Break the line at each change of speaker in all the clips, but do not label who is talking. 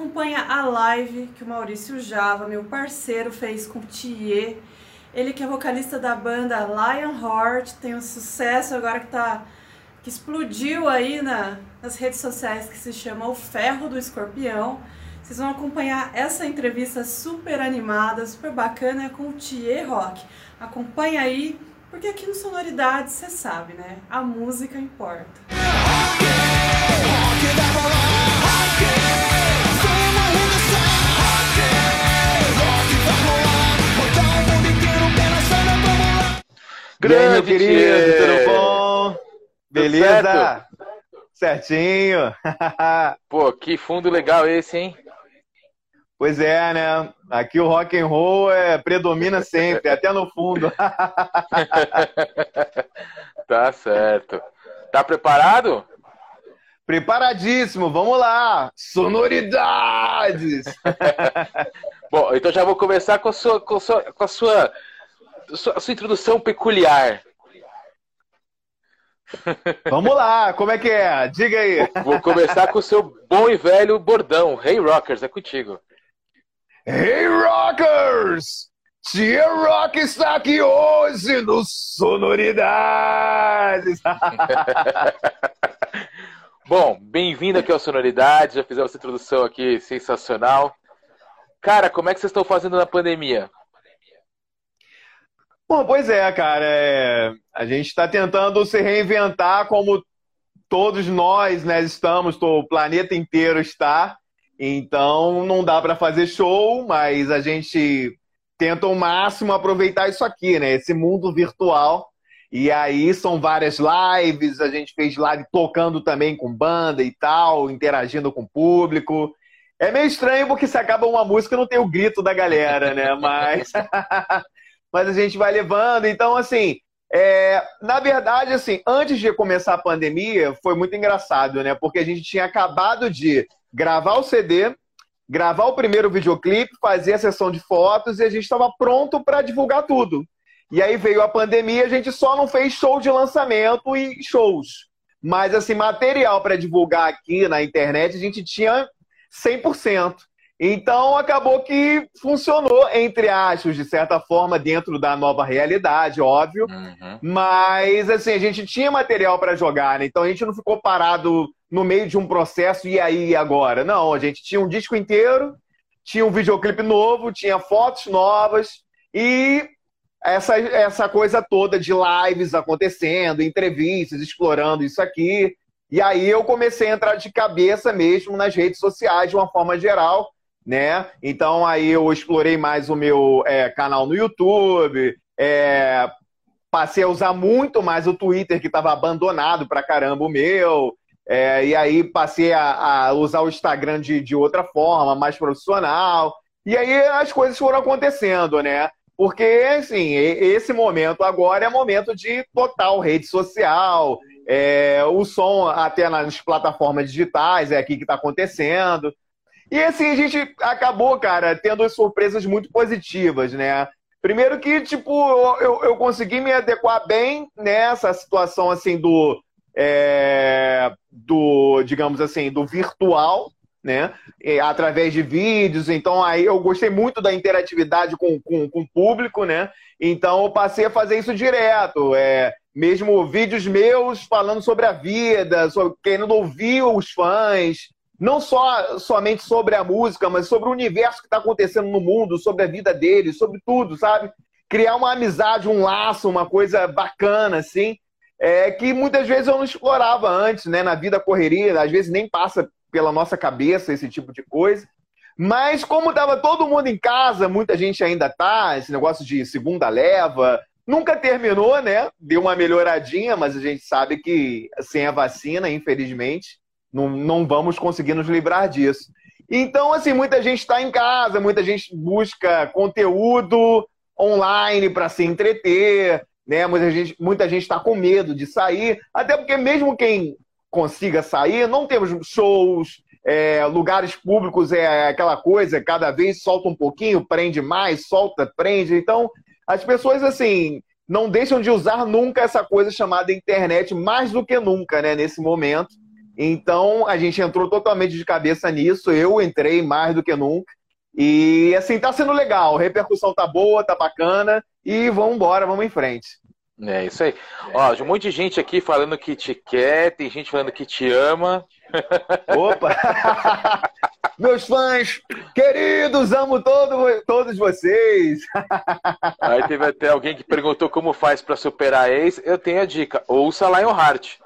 acompanha a live que o Maurício Java, meu parceiro, fez com o Thier. Ele que é vocalista da banda Lionheart, tem um sucesso agora que tá que explodiu aí na, nas redes sociais que se chama O Ferro do Escorpião. Vocês vão acompanhar essa entrevista super animada, super bacana com o Thier Rock. Acompanha aí porque aqui no Sonoridades, você sabe, né? A música importa.
Grande, querido, tudo bom? Beleza? Certinho.
Pô, que fundo legal esse, hein?
Pois é, né? Aqui o rock and roll é, predomina sempre, até no fundo.
tá certo. Tá preparado?
Preparadíssimo, vamos lá! Sonoridades!
Bom, então já vou começar com a sua, com a sua, com a sua, a sua introdução peculiar.
Vamos lá, como é que é? Diga aí.
Vou começar com o seu bom e velho bordão. Hey Rockers, é contigo.
Hey Rockers! Tia Rock está aqui hoje no Sonoridades!
Bom, bem-vindo aqui ao Sonoridades, já fizemos essa introdução aqui sensacional. Cara, como é que vocês estão fazendo na pandemia?
Bom, pois é, cara. É... A gente está tentando se reinventar como todos nós né, estamos, o planeta inteiro está. Então não dá para fazer show, mas a gente tenta ao máximo aproveitar isso aqui, né? Esse mundo virtual. E aí são várias lives, a gente fez live tocando também com banda e tal, interagindo com o público. É meio estranho porque se acaba uma música não tem o grito da galera, né? Mas, mas a gente vai levando. Então, assim, é... na verdade, assim, antes de começar a pandemia, foi muito engraçado, né? Porque a gente tinha acabado de gravar o CD, gravar o primeiro videoclipe, fazer a sessão de fotos e a gente estava pronto para divulgar tudo. E aí veio a pandemia, a gente só não fez show de lançamento e shows. Mas, assim, material para divulgar aqui na internet, a gente tinha 100%. Então, acabou que funcionou, entre aspas, de certa forma, dentro da nova realidade, óbvio. Uhum. Mas, assim, a gente tinha material para jogar, né? Então, a gente não ficou parado no meio de um processo e aí e agora. Não, a gente tinha um disco inteiro, tinha um videoclipe novo, tinha fotos novas e essa, essa coisa toda de lives acontecendo, entrevistas, explorando isso aqui. E aí eu comecei a entrar de cabeça mesmo nas redes sociais de uma forma geral, né? Então aí eu explorei mais o meu é, canal no YouTube, é, passei a usar muito mais o Twitter que estava abandonado pra caramba o meu. É, e aí passei a, a, usar o Instagram de, de outra forma, mais profissional. E aí as coisas foram acontecendo, né? Porque, assim, esse momento agora é momento de total rede social, é, o som até nas plataformas digitais, é aqui que está acontecendo. E assim, a gente acabou, cara, tendo surpresas muito positivas, né? Primeiro que, tipo, eu, eu consegui me adequar bem nessa situação, assim, do, é, do, digamos assim, do virtual, né? através de vídeos. Então, aí eu gostei muito da interatividade com, com, com o público, né? Então, eu passei a fazer isso direto. É, mesmo vídeos meus falando sobre a vida, sobre, querendo ouvir os fãs. Não só somente sobre a música, mas sobre o universo que está acontecendo no mundo, sobre a vida deles, sobre tudo, sabe? Criar uma amizade, um laço, uma coisa bacana, assim é, que muitas vezes eu não explorava antes, né? Na vida correria, às vezes nem passa pela nossa cabeça esse tipo de coisa. Mas como estava todo mundo em casa, muita gente ainda tá, esse negócio de segunda leva, nunca terminou, né? Deu uma melhoradinha, mas a gente sabe que sem a vacina, infelizmente, não, não vamos conseguir nos livrar disso. Então, assim, muita gente está em casa, muita gente busca conteúdo online para se entreter, né? Muita gente muita gente está com medo de sair, até porque mesmo quem consiga sair, não temos shows, é, lugares públicos é aquela coisa, cada vez solta um pouquinho, prende mais, solta, prende. Então, as pessoas assim não deixam de usar nunca essa coisa chamada internet, mais do que nunca, né, nesse momento. Então a gente entrou totalmente de cabeça nisso. Eu entrei mais do que nunca. E assim, tá sendo legal. A repercussão tá boa, tá bacana. E vamos embora, vamos em frente.
É isso aí. Ó, um monte de gente aqui falando que te quer, tem gente falando que te ama.
Opa! Meus fãs queridos, amo todo, todos vocês.
Aí teve até alguém que perguntou como faz para superar a ex. Eu tenho a dica: ouça Lionheart.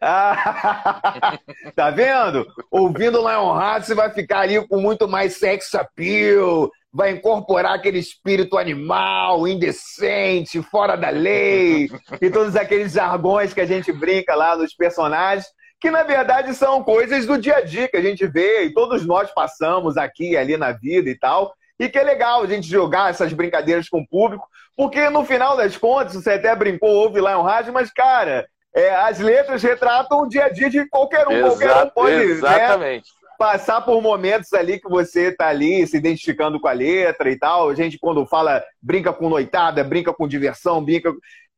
Tá vendo? Ouvindo Lionheart, você vai ficar ali com muito mais sex appeal, vai incorporar aquele espírito animal, indecente, fora da lei, e todos aqueles jargões que a gente brinca lá nos personagens, que na verdade são coisas do dia a dia que a gente vê e todos nós passamos aqui e ali na vida e tal. E que é legal a gente jogar essas brincadeiras com o público, porque no final das contas, você até brincou, ouve lá um rádio, mas cara, é, as letras retratam o dia a dia de qualquer um.
Exato,
qualquer um pode né,
exatamente. Né,
passar por momentos ali que você tá ali se identificando com a letra e tal. A gente, quando fala, brinca com noitada, brinca com diversão, brinca.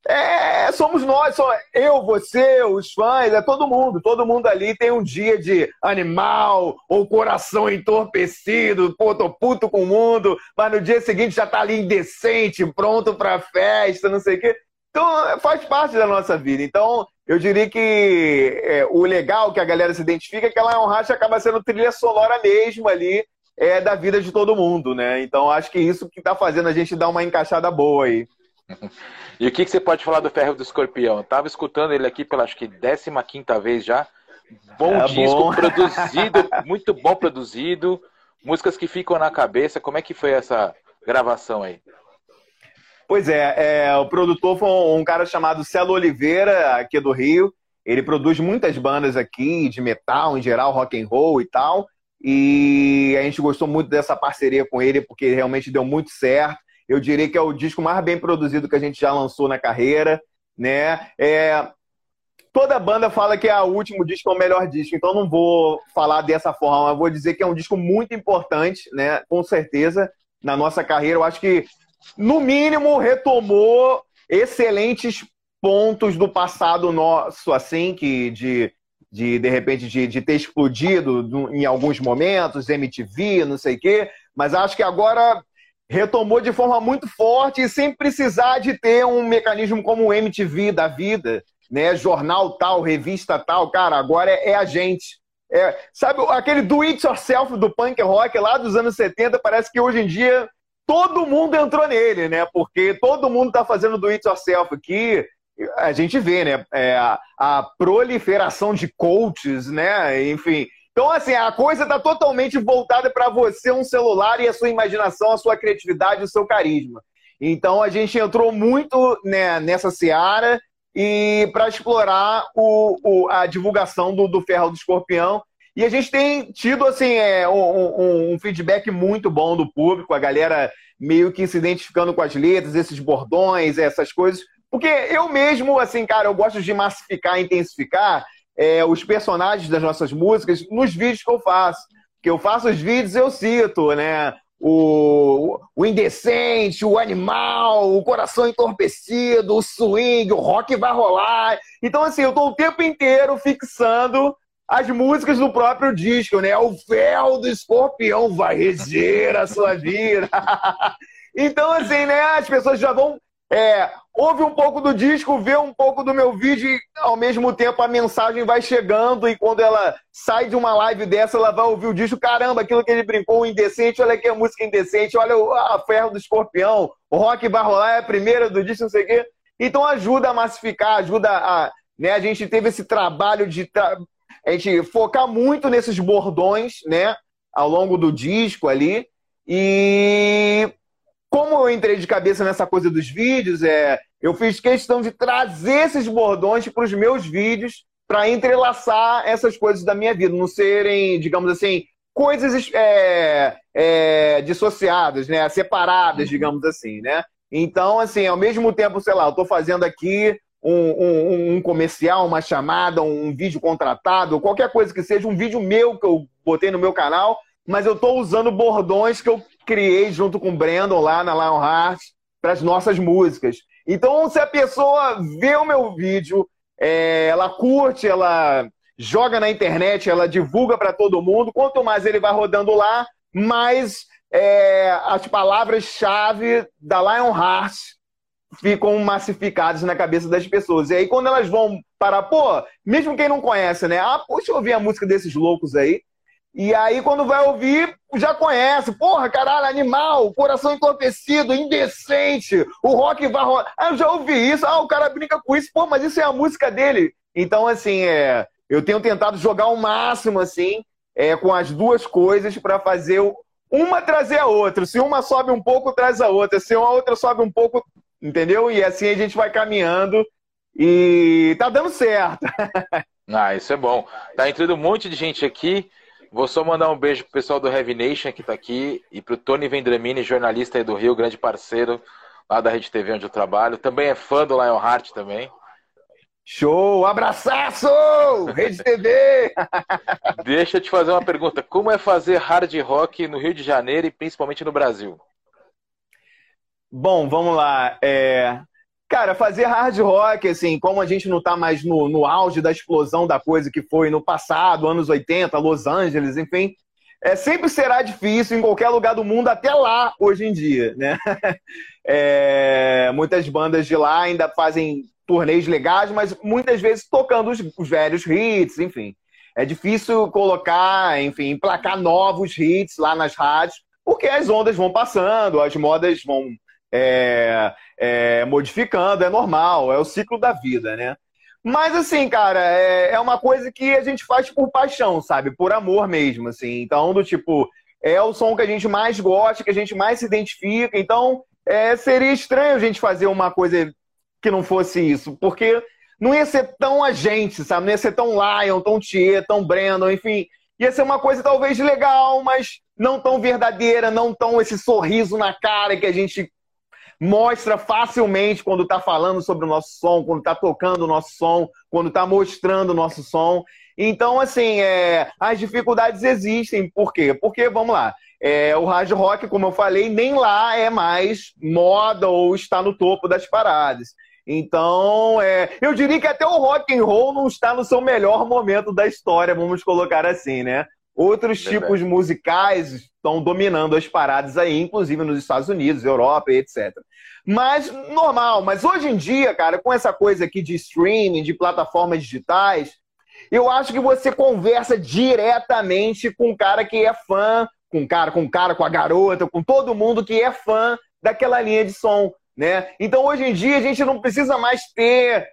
É, somos nós, só eu, você, os fãs, é todo mundo. Todo mundo ali tem um dia de animal ou coração entorpecido, pô, tô puto com o mundo, mas no dia seguinte já tá ali indecente, pronto pra festa, não sei o quê. Então, faz parte da nossa vida. Então, eu diria que é, o legal que a galera se identifica é que a Lion Racha acaba sendo trilha sonora mesmo ali é, da vida de todo mundo, né? Então, acho que isso que está fazendo a gente dar uma encaixada boa aí.
E o que, que você pode falar do Ferro do Escorpião? Eu tava escutando ele aqui pela acho que 15 vez já. Bom é disco, bom. produzido, muito bom produzido, músicas que ficam na cabeça. Como é que foi essa gravação aí?
Pois é, é, o produtor foi um, cara chamado Celo Oliveira, aqui do Rio. Ele produz muitas bandas aqui, de metal em geral, rock and roll e tal. E a gente gostou muito dessa parceria com ele, porque realmente deu muito certo. Eu diria que é o disco mais bem produzido que a gente já lançou na carreira, né? É, toda banda fala que é o último disco é o melhor disco, então não vou falar dessa forma, eu vou dizer que é um disco muito importante, né? Com certeza, na nossa carreira. Eu acho que no mínimo, retomou excelentes pontos do passado nosso, assim, que de, de, de repente, de, de ter explodido em alguns momentos, MTV, não sei o quê, mas acho que agora retomou de forma muito forte e sem precisar de ter um mecanismo como o MTV da vida, né? Jornal tal, revista tal, cara, agora é, é a gente. É, sabe, aquele do it yourself do punk rock lá dos anos 70, parece que hoje em dia todo mundo entrou nele, né? Porque todo mundo está fazendo do it yourself aqui. A gente vê, né? É, a, a, proliferação de coaches, né? Enfim. Então, assim, a coisa está totalmente voltada para você, um celular e a sua imaginação, a sua criatividade, o seu carisma. Então, a gente entrou muito né, nessa seara e para explorar o, o, a divulgação do, do Ferro do Escorpião e a gente tem tido assim, é, um, um, feedback muito bom do público, a galera meio que se identificando com as letras, esses bordões, essas coisas. Porque eu mesmo, assim, cara, eu gosto de massificar, intensificar é, os personagens das nossas músicas nos vídeos que eu faço. Que eu faço os vídeos, eu cito, né? O, o indecente, o animal, o coração entorpecido, o swing, o rock vai rolar. Então, assim, eu tô o tempo inteiro fixando as músicas do próprio disco, né? O véu do escorpião vai reger a sua vida. então, assim, né? As pessoas já vão. É, ouve um pouco do disco, vê um pouco do meu vídeo e ao mesmo tempo a mensagem vai chegando e quando ela sai de uma live dessa, ela vai ouvir o disco, caramba, aquilo que ele brincou, indecente, olha aqui a música indecente, olha a ferro do escorpião, o rock vai rolar, é a primeira do disco, não sei o quê. Então ajuda a massificar, ajuda a. Né, a gente teve esse trabalho de tra a gente focar muito nesses bordões, né? Ao longo do disco ali. E como eu entrei de cabeça nessa coisa dos vídeos, é, eu fiz questão de trazer esses bordões para os meus vídeos para entrelaçar essas coisas da minha vida, não serem, digamos assim, coisas é, é, dissociadas, né? Separadas, uhum. digamos assim, né? Então, assim, ao mesmo tempo, sei lá, eu estou fazendo aqui um, um, um, comercial, uma chamada, um vídeo contratado, qualquer coisa que seja, um vídeo meu que eu botei no meu canal, mas eu estou usando bordões que eu criei junto com o Brandon lá na Lionheart para as nossas músicas. Então, se a pessoa vê o meu vídeo, é, ela curte, ela joga na internet, ela divulga para todo mundo. Quanto mais ele vai rodando lá, mais é, as palavras-chave da Lionheart ficam massificadas na cabeça das pessoas. E aí, quando elas vão para, pô, mesmo quem não conhece, né? Ah, deixa eu ouvir a música desses loucos aí. E aí, quando vai ouvir, já conhece. Porra, caralho, animal, coração entorpecido, indecente. O rock vai rolar. Ah, eu já ouvi isso. Ah, o cara brinca com isso. Pô, mas isso é a música dele. Então, assim, é, eu tenho tentado jogar o máximo, assim, é, com as duas coisas para fazer uma trazer a outra. Se uma sobe um pouco, traz a outra. Se uma outra sobe um pouco, entendeu? E assim a gente vai caminhando e tá dando certo.
ah, isso é bom. Tá entrando um monte de gente aqui. Vou só mandar um beijo pro pessoal do Heavy Nation que tá aqui e pro Tony Vendramini, jornalista aí do Rio, grande parceiro lá da Rede TV onde eu trabalho. Também é fã do Lionheart também.
Show! Abraçaço! Rede TV!
Deixa eu te fazer uma pergunta. Como é fazer hard rock no Rio de Janeiro e principalmente no Brasil?
Bom, vamos lá. É... Cara, fazer hard rock, assim, como a gente não tá mais no, no auge da explosão da coisa que foi no passado, anos 80, Los Angeles, enfim, é, sempre será difícil em qualquer lugar do mundo, até lá, hoje em dia, né? É, muitas bandas de lá ainda fazem turnês legais, mas muitas vezes tocando os, os velhos hits, enfim. É difícil colocar, enfim, emplacar novos hits lá nas rádios, porque as ondas vão passando, as modas vão é, é, modificando, é normal, é o ciclo da vida, né? Mas assim, cara, é, é, uma coisa que a gente faz por paixão, sabe? Por amor mesmo, assim. Então, do tipo, é o som que a gente mais gosta, que a gente mais se identifica. Então, é, seria estranho a gente fazer uma coisa que não fosse isso, porque não ia ser tão a gente, sabe? Não ia ser tão Lion, tão Thier, tão Brandon, enfim. Ia ser uma coisa talvez legal, mas não tão verdadeira, não tão esse sorriso na cara que a gente mostra facilmente quando está falando sobre o nosso som, quando está tocando o nosso som, quando está mostrando o nosso som. Então, assim, é, as dificuldades existem. Por quê? Porque, vamos lá, é, o hard rock, como eu falei, nem lá é mais moda ou está no topo das paradas. Então, é, eu diria que até o rock and roll não está no seu melhor momento da história, vamos colocar assim, né? Outros tipos musicais estão dominando as paradas aí, inclusive nos Estados Unidos, Europa e etc. Mas normal, mas hoje em dia, cara, com essa coisa aqui de streaming, de plataformas digitais, eu acho que você conversa diretamente com um cara que é fã, com o cara, com o cara, com a garota, com todo mundo que é fã daquela linha de som, né? Então hoje em dia a gente não precisa mais ter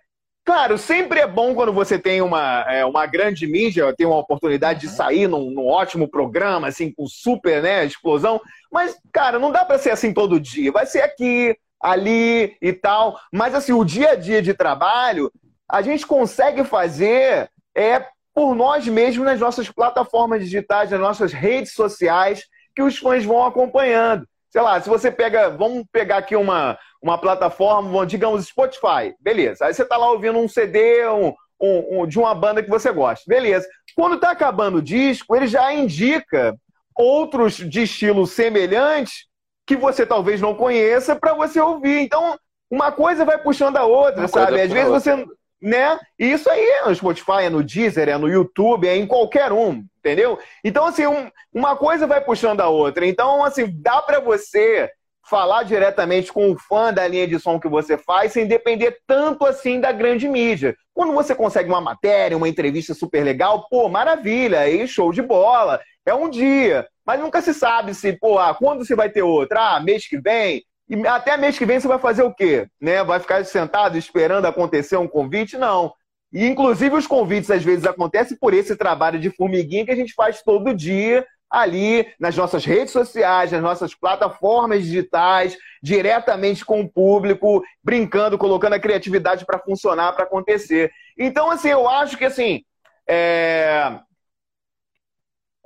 Claro, sempre é bom quando você tem uma, é, uma grande mídia, tem uma oportunidade de sair num, num, ótimo programa, assim, com super né, explosão. Mas, cara, não dá para ser assim todo dia. Vai ser aqui, ali e tal. Mas, assim, o dia a dia de trabalho, a gente consegue fazer é por nós mesmos nas nossas plataformas digitais, nas nossas redes sociais, que os fãs vão acompanhando. Sei lá, se você pega, vamos pegar aqui uma, uma plataforma, digamos Spotify, beleza. Aí você está lá ouvindo um CD um, um, um, de uma banda que você gosta, beleza. Quando está acabando o disco, ele já indica outros de estilo semelhante que você talvez não conheça para você ouvir. Então, uma coisa vai puxando a outra, uma sabe? Às vezes outra. você. Né? E isso aí é no Spotify, é no Deezer, é no YouTube, é em qualquer um, entendeu? Então, assim, um, uma coisa vai puxando a outra. Então, assim, dá para você falar diretamente com o fã da linha de som que você faz, sem depender tanto assim da grande mídia. Quando você consegue uma matéria, uma entrevista super legal, pô, maravilha, aí show de bola. É um dia, mas nunca se sabe se, pô, ah, quando você vai ter outra? Ah, mês que vem? E até mês que vem você vai fazer o quê? Né? Vai ficar sentado esperando acontecer um convite? Não. E, inclusive, os convites às vezes acontecem por esse trabalho de formiguinha que a gente faz todo dia ali nas nossas redes sociais, nas nossas plataformas digitais, diretamente com o público, brincando, colocando a criatividade para funcionar, para acontecer. Então, assim, eu acho que assim. É...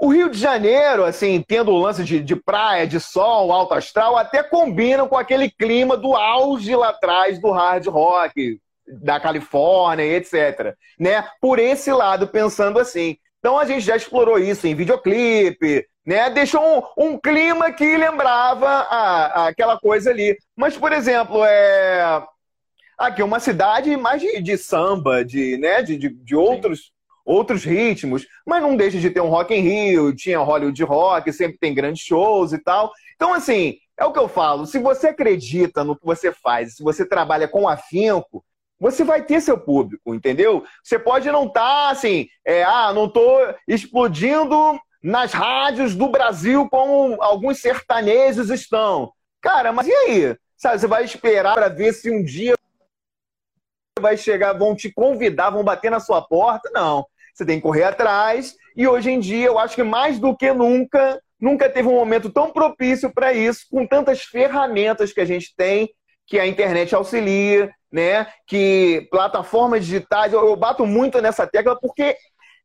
O Rio de Janeiro, assim, tendo o lance de, de praia, de sol, alto astral, até combinam com aquele clima do auge lá atrás do hard rock, da Califórnia, etc. Né? Por esse lado, pensando assim. Então a gente já explorou isso em videoclipe, né? Deixou um, um clima que lembrava a, a, aquela coisa ali. Mas, por exemplo, é... aqui é uma cidade mais de, de samba, de, né? de, de, de outros, outros ritmos, mas não deixa de ter um Rock in Rio, tinha Hollywood Rock, sempre tem grandes shows e tal. Então, assim, é o que eu falo, se você acredita no que você faz, se você trabalha com afinco, você vai ter seu público, entendeu? Você pode não estar tá, assim, é, ah, não estou explodindo nas rádios do Brasil como alguns sertanejos estão. Cara, mas e aí? Sabe, você vai esperar para ver se um dia vai chegar, vão te convidar, vão bater na sua porta? Não. Você tem que correr atrás. E hoje em dia, eu acho que mais do que nunca, nunca teve um momento tão propício para isso, com tantas ferramentas que a gente tem, que a internet auxilia, né? Que plataformas digitais, eu, eu bato muito nessa tecla porque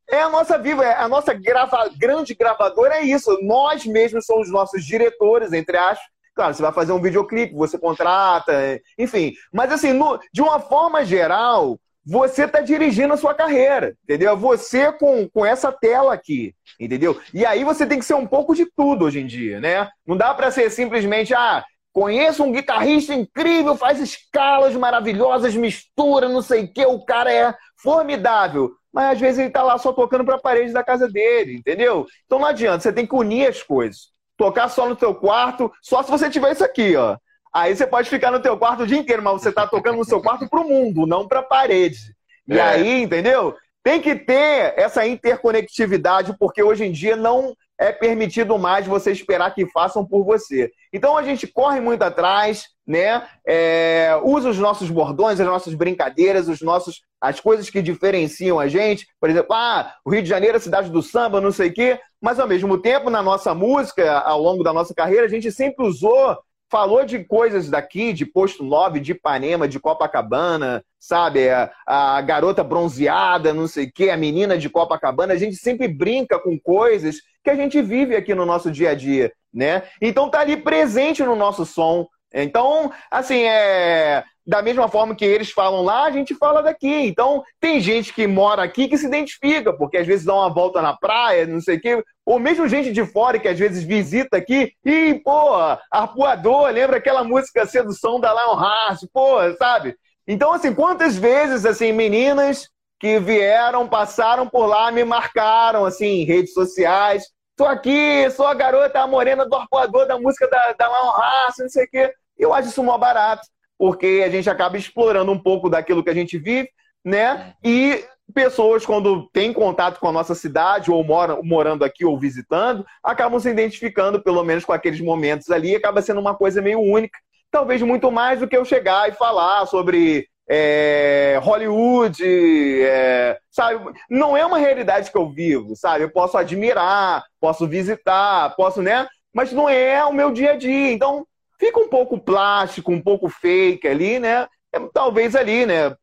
é a nossa viva, é a nossa grava, grande gravadora é isso. Nós mesmos somos nossos diretores, entre aspas. Claro, você vai fazer um videoclipe, você contrata, enfim. Mas assim, no, de uma forma geral, você está dirigindo a sua carreira, entendeu? Você com, com essa tela aqui, entendeu? E aí você tem que ser um pouco de tudo hoje em dia, né? Não dá para ser simplesmente, ah, Conheço um guitarrista incrível, faz escalas maravilhosas, mistura, não sei o que, o cara é formidável. Mas às vezes ele tá lá só tocando para a parede da casa dele, entendeu? Então não adianta, você tem que unir as coisas. Tocar só no teu quarto, só se você tiver isso aqui, ó. Aí você pode ficar no teu quarto o dia inteiro, mas você tá tocando no seu quarto pro mundo, não pra parede. E é. aí, entendeu? Tem que ter essa interconectividade, porque hoje em dia não é permitido mais você esperar que façam por você. Então a gente corre muito atrás, né? É, usa os nossos bordões, as nossas brincadeiras, os nossos, as coisas que diferenciam a gente. Por exemplo, ah, o Rio de Janeiro é a cidade do samba, não sei o quê. Mas ao mesmo tempo, na nossa música, ao longo da nossa carreira, a gente sempre usou falou de coisas daqui, de Posto 9, de Ipanema, de Copacabana, sabe? A, a, garota bronzeada, não sei o quê, a menina de Copacabana. A gente sempre brinca com coisas que a gente vive aqui no nosso dia a dia, né? Então tá ali presente no nosso som. Então, assim, é da mesma forma que eles falam lá, a gente fala daqui. Então, tem gente que mora aqui que se identifica, porque às vezes dá uma volta na praia, não sei o quê, ou mesmo gente de fora que às vezes visita aqui e, pô, arpoador, lembra aquela música Sedução da Lion Heart, pô, sabe? Então, assim, quantas vezes, assim, meninas que vieram, passaram por lá, me marcaram, assim, em redes sociais. Tô aqui, sou a garota a morena do arpoador da música da, da Lion não sei o quê. Eu acho isso mó barato porque a gente acaba explorando um pouco daquilo que a gente vive, né? E pessoas, quando têm contato com a nossa cidade, ou moram, morando aqui ou visitando, acabam se identificando, pelo menos, com aqueles momentos ali, e acaba sendo uma coisa meio única. Talvez muito mais do que eu chegar e falar sobre é, Hollywood, é, sabe? Não é uma realidade que eu vivo, sabe? Eu posso admirar, posso visitar, posso, né? Mas não é o meu dia a dia. Então, fica um pouco plástico, um pouco fake ali, né? É, talvez ali, né?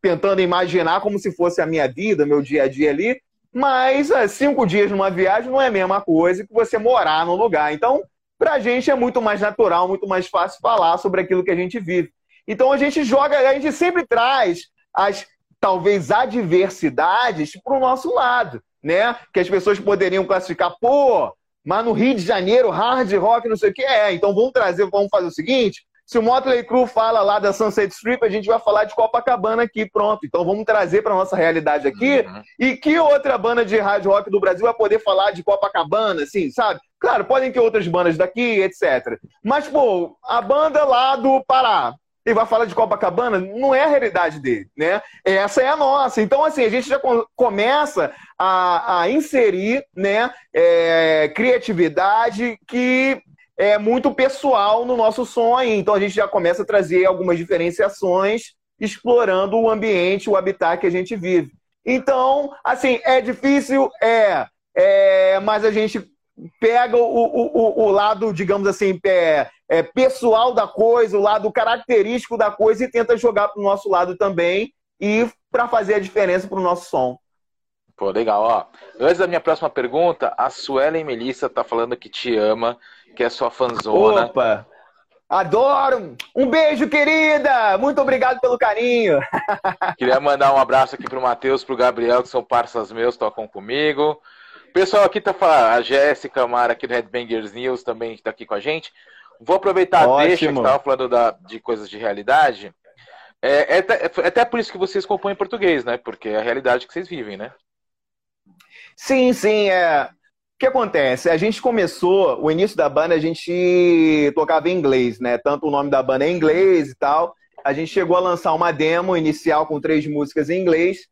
Tentando imaginar como se fosse a minha vida, meu dia a dia ali. Mas é, cinco dias numa viagem não é a mesma coisa que você morar num lugar. Então, pra gente é muito mais natural, muito mais fácil falar sobre aquilo que a gente vive. Então a gente joga, a gente sempre traz as talvez adversidades para o nosso lado, né? Que as pessoas poderiam classificar, pô, mas no Rio de Janeiro, hard rock, não sei o que é. Então vamos trazer, vamos fazer o seguinte: se o Motley Crue fala lá da Sunset Strip, a gente vai falar de Copacabana aqui, pronto. Então vamos trazer para nossa realidade aqui. Uhum. E que outra banda de hard rock do Brasil vai poder falar de Copacabana, assim, sabe? Claro, podem ter outras bandas daqui, etc. Mas, pô, a banda lá do Pará, e vai falar de Copacabana, não é a realidade dele, né? Essa é a nossa. Então, assim, a gente já começa a, a inserir né, é, criatividade que é muito pessoal no nosso sonho. Então, a gente já começa a trazer algumas diferenciações, explorando o ambiente, o habitat que a gente vive. Então, assim, é difícil, é, é mas a gente pega o, o, o, lado, digamos assim, é, é, pessoal da coisa, o lado característico da coisa e tenta jogar para o nosso lado também e para fazer a diferença para o nosso som.
Pô, legal. Ó, antes da minha próxima pergunta, a Suelen Melissa tá falando que te ama, que é sua fanzona.
Opa! Adoro! Um beijo, querida! Muito obrigado pelo carinho.
Queria mandar um abraço aqui pro Matheus, pro Gabriel, que são parceiros meus, tocam comigo. O pessoal aqui tá falando, a Jéssica Mara aqui do Headbangers News também está aqui com a gente. Vou aproveitar a deixa que estava falando da, de coisas de realidade. É, é, é, até por isso que vocês compõem em português, né? Porque é a realidade que vocês vivem, né?
Sim, sim, é. O que acontece? A gente começou, o início da banda, a gente tocava em inglês, né? Tanto o nome da banda é em inglês e tal. A gente chegou a lançar uma demo inicial com três músicas em inglês.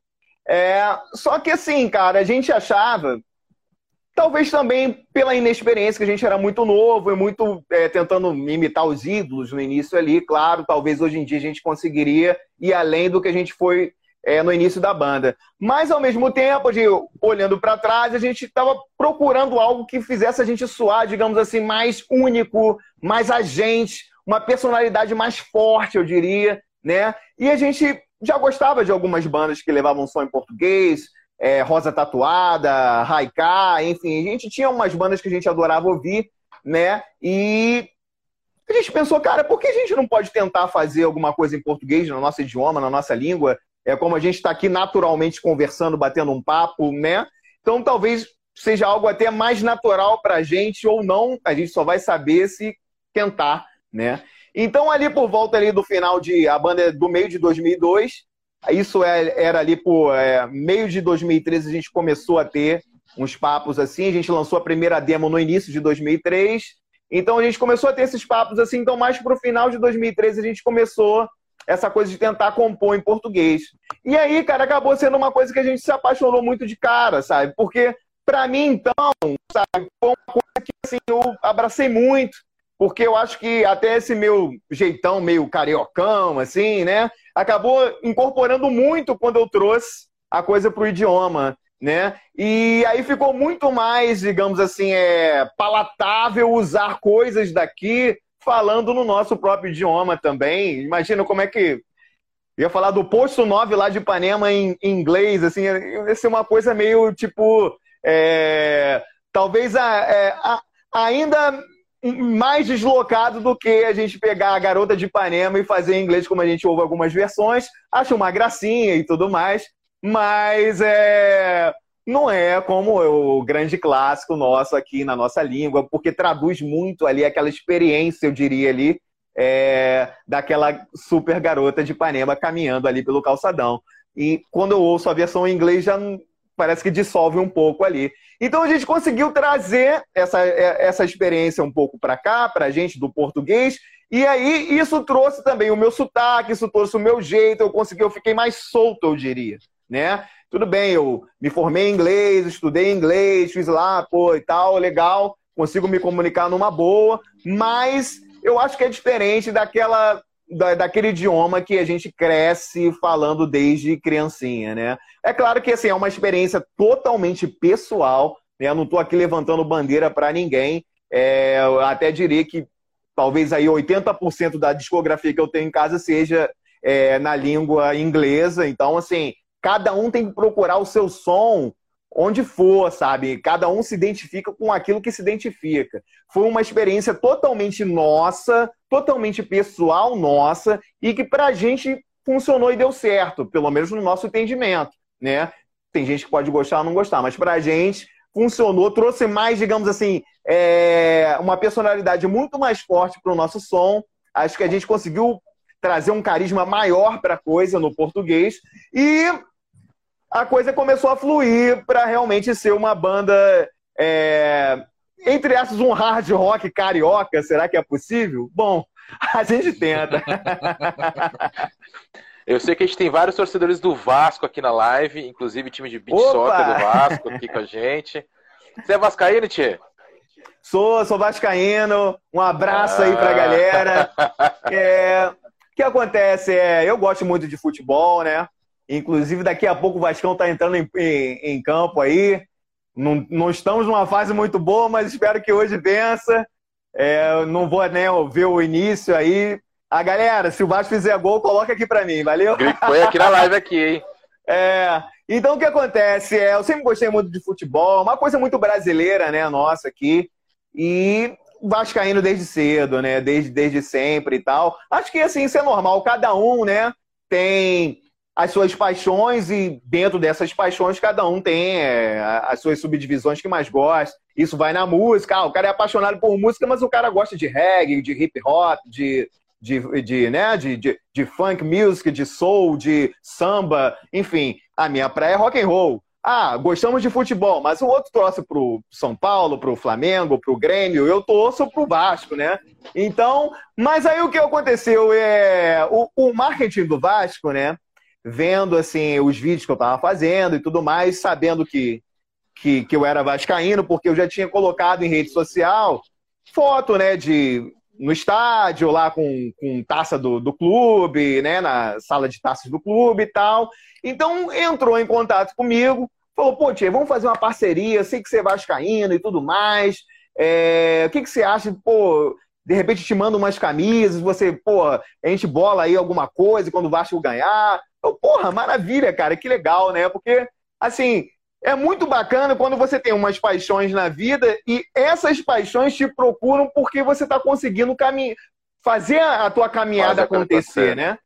É, só que assim, cara, a gente achava, talvez também pela inexperiência, que a gente era muito novo e muito é, tentando imitar os ídolos no início ali, claro, talvez hoje em dia a gente conseguiria ir além do que a gente foi é, no início da banda. Mas ao mesmo tempo, de, olhando para trás, a gente estava procurando algo que fizesse a gente soar, digamos assim, mais único, mais agente, uma personalidade mais forte, eu diria, né? E a gente já gostava de algumas bandas que levavam som em português, é, Rosa Tatuada, Haiká, enfim, a gente tinha umas bandas que a gente adorava ouvir, né? E a gente pensou, cara, por que a gente não pode tentar fazer alguma coisa em português, no nosso idioma, na nossa língua? É como a gente está aqui naturalmente conversando, batendo um papo, né? Então talvez seja algo até mais natural para a gente ou não, a gente só vai saber se tentar, né? Então, ali por volta ali do final de. A banda é do meio de 2002. Isso é, era ali por é, meio de 2013 a gente começou a ter uns papos assim. A gente lançou a primeira demo no início de 2003. Então a gente começou a ter esses papos assim. Então, mais para o final de 2013 a gente começou essa coisa de tentar compor em português. E aí, cara, acabou sendo uma coisa que a gente se apaixonou muito de cara, sabe? Porque, para mim, então, sabe, foi uma coisa que assim, eu abracei muito porque eu acho que até esse meu jeitão meio cariocão, assim, né, acabou incorporando muito quando eu trouxe a coisa para o idioma, né? E aí ficou muito mais, digamos assim, é, palatável usar coisas daqui falando no nosso próprio idioma também. Imagina como é que ia falar do posto 9 lá de Ipanema em, em inglês, assim, ia ser uma coisa meio tipo. É, talvez a, é, a, ainda mais deslocado do que a gente pegar a garota de Ipanema e fazer em inglês, como a gente ouve algumas versões. Acho uma gracinha e tudo mais, mas é, não é como o grande clássico nosso aqui na nossa língua, porque traduz muito ali aquela experiência, eu diria ali, é, daquela super garota de Ipanema caminhando ali pelo calçadão. E quando eu ouço a versão em inglês, já parece que dissolve um pouco ali. Então a gente conseguiu trazer essa, é, essa experiência um pouco para cá, para a gente do português, e aí isso trouxe também o meu sotaque, isso trouxe o meu jeito, eu consegui, eu fiquei mais solto, eu diria, né? Tudo bem, eu me formei em inglês, estudei inglês, fiz lá, pô, e tal, legal, consigo me comunicar numa boa, mas eu acho que é diferente daquela da, daquele idioma que a gente cresce falando desde criancinha, né? É claro que assim, é uma experiência totalmente pessoal, né? Eu não estou aqui levantando bandeira para ninguém. É, até diria que talvez aí 80% da discografia que eu tenho em casa seja é, na língua inglesa. Então, assim, cada um tem que procurar o seu som onde for, sabe? Cada um se identifica com aquilo que se identifica. Foi uma experiência totalmente nossa, totalmente pessoal nossa, e que pra gente funcionou e deu certo, pelo menos no nosso entendimento, né? Tem gente que pode gostar ou não gostar, mas pra gente funcionou, trouxe mais, digamos assim, é, uma personalidade muito mais forte para o nosso som. Acho que a gente conseguiu trazer um carisma maior para a coisa no português e a coisa começou a fluir para realmente ser uma banda, é, entre essas, um hard rock carioca. Será que é possível? Bom, a gente tenta.
Eu sei que a gente tem vários torcedores do Vasco aqui na live, inclusive time de beach Opa! soccer do Vasco aqui com a gente. Você é vascaíno, Tchê?
Sou, sou vascaíno. Um abraço ah. aí pra galera. É, o que acontece é, eu gosto muito de futebol, né? Inclusive, daqui a pouco o Vascão está entrando em, em, em, campo aí. Não, não estamos numa fase muito boa, mas espero que hoje vença. É, não vou nem né, ver o início aí. A galera, se o Vasco fizer gol, coloca aqui para mim, valeu?
Foi aqui na live aqui, hein?
É, então o que acontece é, eu sempre gostei muito de futebol, uma coisa muito brasileira, né, nossa aqui. E vascaíno desde cedo, né, desde, desde sempre e tal. Acho que assim, isso é normal, cada um, né, tem as suas paixões e dentro dessas paixões cada um tem é, as suas subdivisões que mais gosta. Isso vai na música. Ah, o cara é apaixonado por música, mas o cara gosta de reggae, de hip hop, de, de, de, né, de, de, de funk music, de soul, de samba, enfim. A minha praia é rock and roll. ah, gostamos de futebol, mas o outro torce pro São Paulo, pro Flamengo, pro Grêmio, eu torço pro Vasco, né? Então, mas aí o que aconteceu é o, o marketing do Vasco, né? Vendo assim os vídeos que eu tava fazendo e tudo mais, sabendo que, que, que eu era vascaíno, porque eu já tinha colocado em rede social foto, né, de no estádio, lá com, com taça do, do clube, né, na sala de taças do clube e tal. Então entrou em contato comigo, falou, pô, tia, vamos fazer uma parceria, sei que você é vascaíno e tudo mais. É, o que, que você acha? Pô, de repente te manda umas camisas, você, pô, a gente bola aí alguma coisa quando o Vasco ganhar. Eu, porra, maravilha, cara, que legal, né? Porque, assim, é muito bacana quando você tem umas paixões na vida e essas paixões te procuram porque você está conseguindo caminhar, fazer a tua caminhada acontecer, né?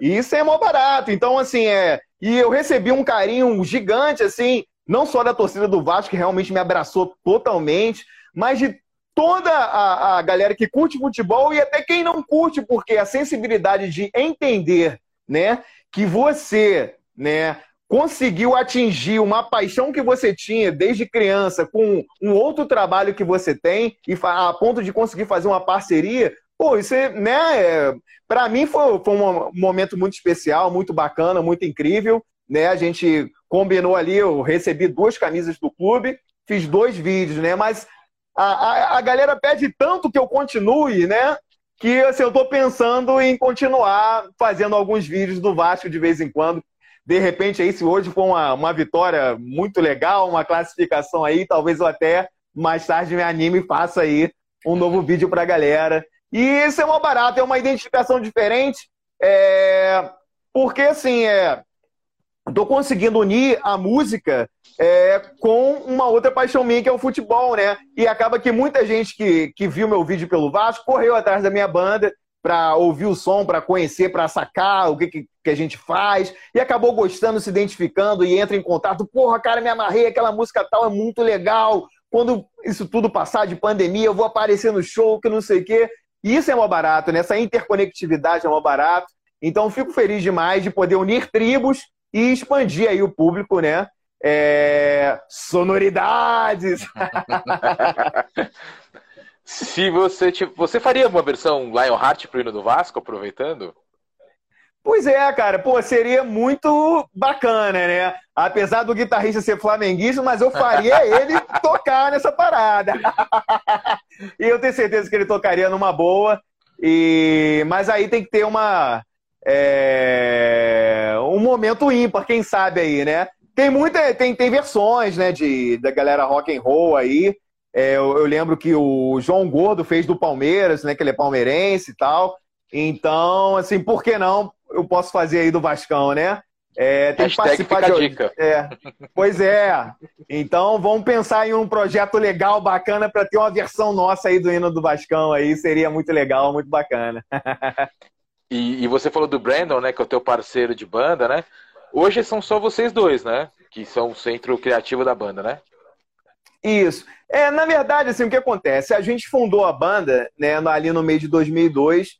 E isso é mó barato. Então, assim, é. E eu recebi um carinho gigante, assim, não só da torcida do Vasco, que realmente me abraçou totalmente, mas de toda a, a galera que curte futebol e até quem não curte, porque a sensibilidade de entender, né, que você, né, conseguiu atingir uma paixão que você tinha desde criança com um outro trabalho que você tem e a ponto de conseguir fazer uma parceria, pô, isso é, né, é, para mim foi, foi um momento muito especial, muito bacana, muito incrível, né? A gente combinou ali, eu recebi duas camisas do clube, fiz dois vídeos, né? Mas a, a, a galera pede tanto que eu continue, né? Que assim, eu estou pensando em continuar fazendo alguns vídeos do Vasco de vez em quando, de repente, aí, se hoje for uma, uma vitória muito legal, uma classificação aí, talvez eu até mais tarde me anime e faça aí um novo vídeo para a galera. E isso é uma barata, é uma identificação diferente, é... porque assim, é... tô conseguindo unir a música é... com uma outra paixão minha, que é o futebol, né? E acaba que muita gente que, que viu meu vídeo pelo Vasco correu atrás da minha banda para ouvir o som, para conhecer, para sacar o que, que, que, a gente faz, e acabou gostando, se identificando e entra em contato. Porra, cara, me amarrei, aquela música tal é muito legal. Quando isso tudo passar de pandemia, eu vou aparecer no show, que não sei o quê. E isso é mó barato, né? Essa interconectividade é mó barato. Então, fico feliz demais de poder unir tribos e expandir aí o público, né? É... Sonoridades!
Se você você faria uma versão Lionheart pro hino do Vasco, aproveitando?
Pois é, cara, pô, seria muito bacana, né? Apesar do guitarrista ser flamenguista, mas eu faria ele tocar nessa parada. e eu tenho certeza que ele tocaria numa boa. E mas aí tem que ter uma é... um momento ímpar, quem sabe aí, né? Tem muita tem, tem versões, né, de da galera rock and roll aí. É, eu, eu, lembro que o João Gordo fez do Palmeiras, né? Que ele é palmeirense e tal. Então, assim, por que não? Eu posso fazer aí do Vascão, né? É, tem
Hashtag que participar de. Dica.
É, pois é. Então vamos pensar em um projeto legal, bacana, para ter uma versão nossa aí do hino do Vascão aí. Seria muito legal, muito bacana.
e, e, você falou do Brandon, né? Que é o teu parceiro de banda, né? Hoje são só vocês dois, né? Que são o centro criativo da banda, né?
Isso. É, na verdade, assim, o que acontece? A gente fundou a banda, né, ali no meio de 2002.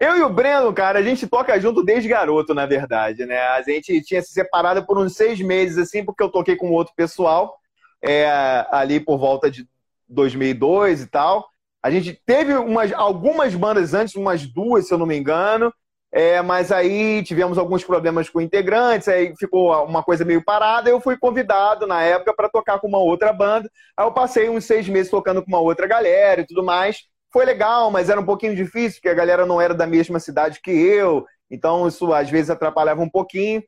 Eu e o Breno, cara, a gente toca junto desde garoto, na verdade, né? A gente tinha se separado por uns seis meses, assim, porque eu toquei com outro pessoal, é, ali por volta de 2002 e tal. A gente teve umas, algumas bandas antes, umas duas, se eu não me engano. É, mas aí tivemos alguns problemas com integrantes, aí ficou uma coisa meio parada. Eu fui convidado na época para tocar com uma outra banda. Aí eu passei uns seis meses tocando com uma outra galera e tudo mais. Foi legal, mas era um pouquinho difícil, porque a galera não era da mesma cidade que eu. Então isso às vezes atrapalhava um pouquinho.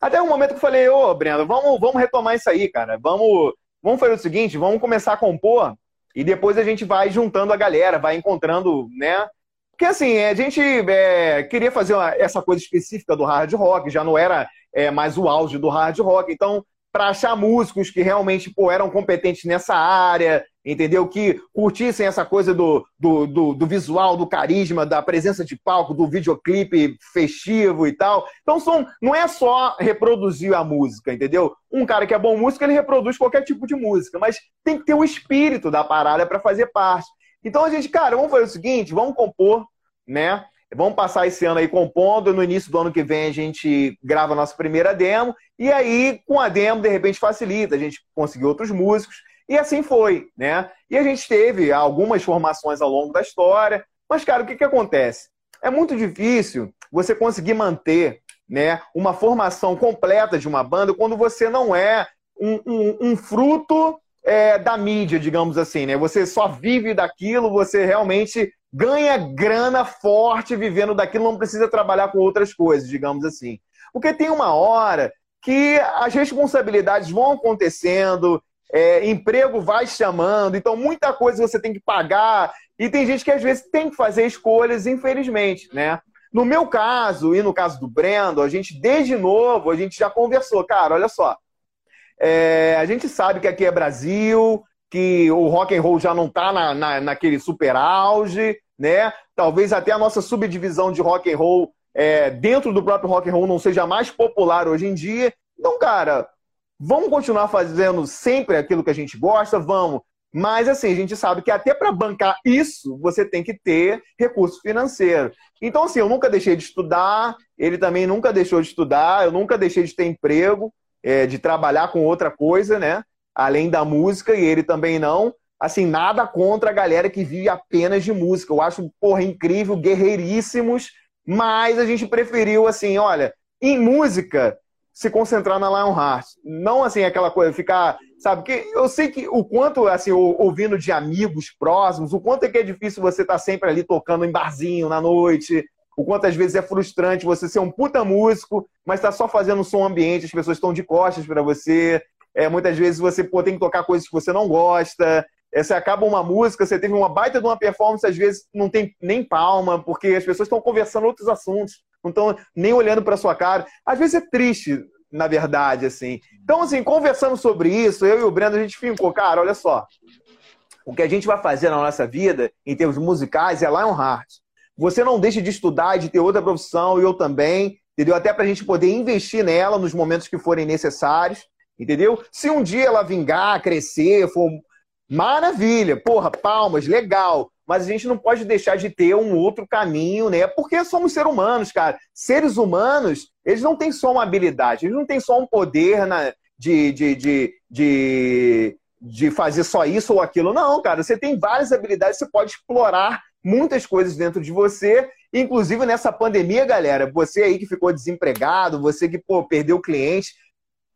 Até um momento que eu falei, ô Breno, vamos, vamos retomar isso aí, cara. Vamos, vamos fazer o seguinte, vamos começar a compor e depois a gente vai juntando a galera, vai encontrando, né? Porque assim, a gente é, queria fazer uma, essa coisa específica do hard rock, já não era é, mais o auge do hard rock, então para achar músicos que realmente pô, eram competentes nessa área, entendeu? Que curtissem essa coisa do, do, do, do, visual, do carisma, da presença de palco, do videoclipe festivo e tal. Então são, não é só reproduzir a música, entendeu? Um cara que é bom músico, ele reproduz qualquer tipo de música, mas tem que ter o espírito da parada para fazer parte. Então a gente, cara, vamos fazer o seguinte, vamos compor, né? Vamos passar esse ano aí compondo, no início do ano que vem a gente grava a nossa primeira demo, e aí com a demo, de repente, facilita, a gente conseguiu outros músicos, e assim foi, né? E a gente teve algumas formações ao longo da história, mas, cara, o que, que acontece? É muito difícil você conseguir manter né, uma formação completa de uma banda quando você não é um, um, um fruto é, da mídia, digamos assim, né? Você só vive daquilo, você realmente ganha grana forte vivendo daquilo, não precisa trabalhar com outras coisas, digamos assim. Porque tem uma hora que as responsabilidades vão acontecendo, é, emprego vai chamando, então muita coisa você tem que pagar, e tem gente que às vezes tem que fazer escolhas, infelizmente, né? No meu caso, e no caso do Brendo, a gente, desde novo, a gente já conversou. Cara, olha só, é, a gente sabe que aqui é Brasil, que o rock and roll já não está na, na, naquele super auge, né? Talvez até a nossa subdivisão de rock and roll é, dentro do próprio rock and roll não seja mais popular hoje em dia. Então, cara, vamos continuar fazendo sempre aquilo que a gente gosta, vamos. Mas assim, a gente sabe que até para bancar isso, você tem que ter recurso financeiro. Então, assim, eu nunca deixei de estudar, ele também nunca deixou de estudar, eu nunca deixei de ter emprego é, de trabalhar com outra coisa, né? Além da música, e ele também não. Assim, nada contra a galera que vive apenas de música. Eu acho, porra, incrível, guerreiríssimos, mas a gente preferiu, assim, olha, em música, se concentrar na Lionheart. Não, assim, aquela coisa, ficar, sabe? Porque eu sei que o quanto, assim, ouvindo de amigos próximos, o quanto é que é difícil você estar tá sempre ali tocando em barzinho na noite, o quanto às vezes é frustrante você ser um puta músico, mas tá só fazendo som ambiente, as pessoas estão de costas para você. É, muitas vezes você pô, tem que tocar coisas que você não gosta. É, você acaba uma música, você teve uma baita de uma performance, às vezes não tem nem palma, porque as pessoas estão conversando outros assuntos, não estão nem olhando para sua cara. Às vezes é triste, na verdade, assim. Então, assim, conversando sobre isso, eu e o Breno, a gente ficou, cara, olha só. O que a gente vai fazer na nossa vida, em termos musicais, é Lionheart. Você não deixa de estudar de ter outra profissão, e eu também, entendeu? Até para a gente poder investir nela nos momentos que forem necessários, entendeu? Se um dia ela vingar, crescer, for maravilha, porra, palmas, legal. Mas a gente não pode deixar de ter um outro caminho, né? Porque somos seres humanos, cara. Seres humanos, eles não têm só uma habilidade, eles não têm só um poder na, de, de, de, de, de fazer só isso ou aquilo. Não, cara, você tem várias habilidades, você pode explorar muitas coisas dentro de você, inclusive nessa pandemia, galera. Você aí que ficou desempregado, você que pô, perdeu cliente,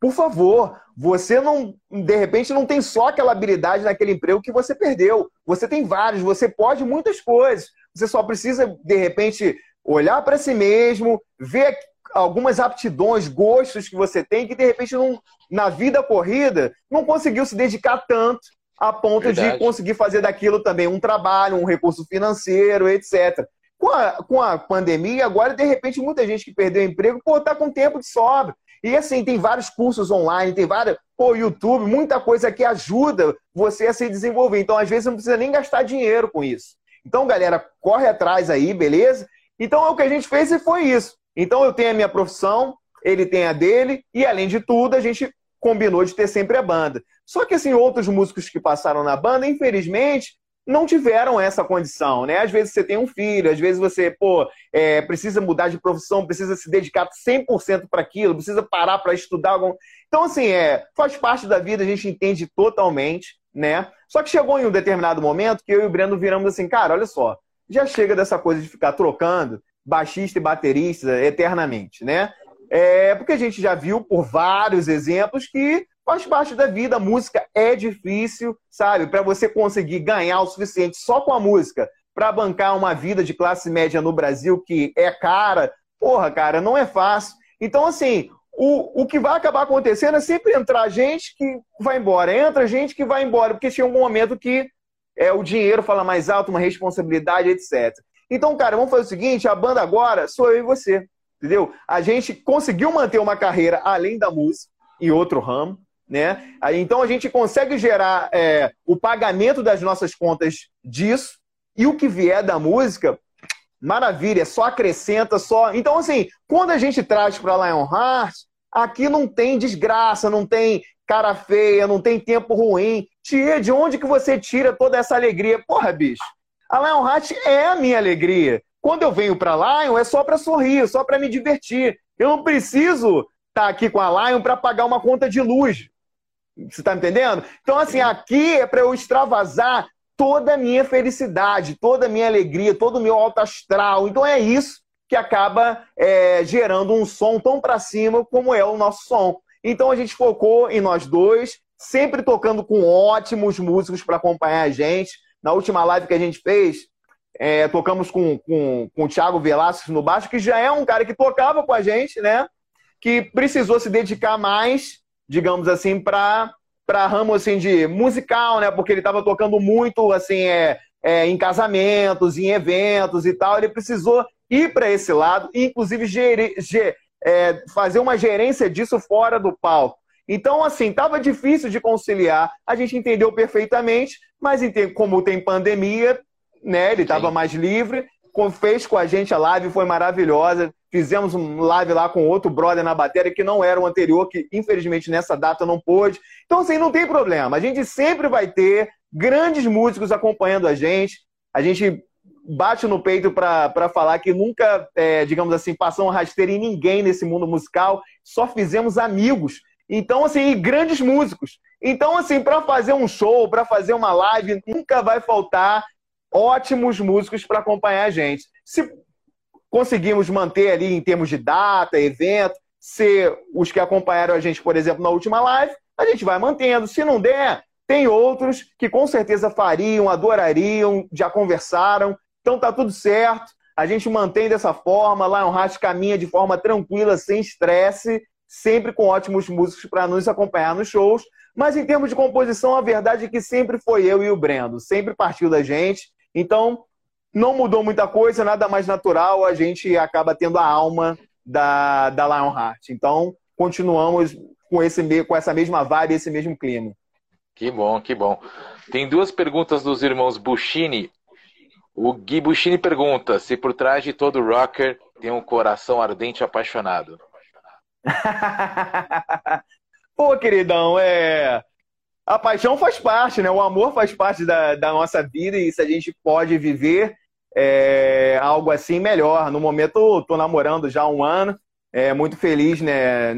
por favor, você não, de repente, não tem só aquela habilidade naquele emprego que você perdeu. Você tem vários, você pode muitas coisas. Você só precisa, de repente, olhar para si mesmo, ver algumas aptidões, gostos que você tem, que de repente não, na vida corrida não conseguiu se dedicar tanto a ponto Verdade. de conseguir fazer daquilo também um trabalho, um recurso financeiro, etc. Com a, com a pandemia, agora, de repente, muita gente que perdeu o emprego, pô, tá com tempo de sobra. E assim, tem vários cursos online, tem vários, pô, YouTube, muita coisa que ajuda você a se desenvolver. Então, às vezes, não precisa nem gastar dinheiro com isso. Então, galera, corre atrás aí, beleza? Então, o que a gente fez e foi isso. Então, eu tenho a minha profissão, ele tem a dele, e além de tudo, a gente combinou de ter sempre a banda. Só que, assim, outros músicos que passaram na banda, infelizmente, não tiveram essa condição, né? Às vezes você tem um filho, às vezes você, pô, é, precisa mudar de profissão, precisa se dedicar 100% para aquilo, precisa parar para estudar. Algum... Então, assim, é, faz parte da vida, a gente entende totalmente, né? Só que chegou em um determinado momento que eu e o Breno viramos assim, cara, olha só, já chega dessa coisa de ficar trocando baixista e baterista eternamente, né? É, porque a gente já viu por vários exemplos que faz parte da vida. A música é difícil, sabe? Para você conseguir ganhar o suficiente só com a música para bancar uma vida de classe média no Brasil que é cara, porra, cara, não é fácil. Então, assim, o, o que vai acabar acontecendo é sempre entrar gente que vai embora, entra gente que vai embora, porque chega um momento que é, o dinheiro fala mais alto, uma responsabilidade, etc. Então, cara, vamos fazer o seguinte: a banda agora sou eu e você. Entendeu? A gente conseguiu manter uma carreira além da música, em outro ramo, né? Então a gente consegue gerar é, o pagamento das nossas contas disso e o que vier da música, maravilha, só acrescenta, só. Então, assim, quando a gente traz para Lionheart, aqui não tem desgraça, não tem cara feia, não tem tempo ruim. Tia, de onde que você tira toda essa alegria? Porra, bicho, a Lionheart é a minha alegria. quando eu venho para Lion, é só para sorrir, só para me divertir. Eu não preciso estar tá aqui com a Lion para pagar uma conta de luz. Você está entendendo? Então, assim, aqui é para eu extravasar toda a minha felicidade, toda a minha alegria, todo o meu alto astral. Então, é isso que acaba é, gerando um som tão para cima como é o nosso som. Então, a gente focou em nós dois, sempre tocando com ótimos músicos para acompanhar a gente. Na última live que a gente fez, é, tocamos com, com, com o Thiago Velasquez no baixo, que já é um cara que tocava com a gente, né? Que precisou se dedicar mais digamos assim, para para ramo assim de musical, né? Porque ele estava tocando muito assim é, é, em casamentos, em eventos e tal. Ele precisou ir para esse lado, e inclusive gerir, ger, é, fazer uma gerência disso fora do palco. Então, assim, estava difícil de conciliar. A gente entendeu perfeitamente, mas como tem pandemia, né? Ele estava mais livre, fez com a gente a live, foi maravilhosa. Fizemos um live lá com outro brother na bateria que não era o anterior, que infelizmente nessa data não pôde. Então, assim, não tem problema. A gente sempre vai ter grandes músicos acompanhando a gente. A gente bate no peito para falar que nunca, é, digamos assim, passou um rasteiro em ninguém nesse mundo musical. Só fizemos amigos. Então, assim, grandes músicos. Então, assim, para fazer um show, para fazer uma live, nunca vai faltar ótimos músicos para acompanhar a gente. Se conseguimos manter ali em termos de data, evento, ser os que acompanharam a gente, por exemplo, na última live, a gente vai mantendo. Se não der, tem outros que com certeza fariam, adorariam, já conversaram. Então tá tudo certo. A gente mantém dessa forma. Lá um Heart caminha de forma tranquila, sem estresse, sempre com ótimos músicos para nos acompanhar nos shows. Mas em termos de composição, a verdade é que sempre foi eu e o Brendo. Sempre partiu da gente. Então, não mudou muita coisa, nada mais natural, a gente acaba tendo a alma da, da Lionheart. Então, continuamos com, esse, com essa mesma vibe, esse mesmo clima.
Que bom, que bom. Tem duas perguntas dos irmãos Bushini. O Gui Bushini pergunta se por trás de todo rocker tem um coração ardente e apaixonado.
Pô, queridão, é a paixão faz parte, né? O amor faz parte da, da nossa vida e se a gente pode viver é, algo assim melhor. No momento, estou namorando já há um ano, é, muito feliz né,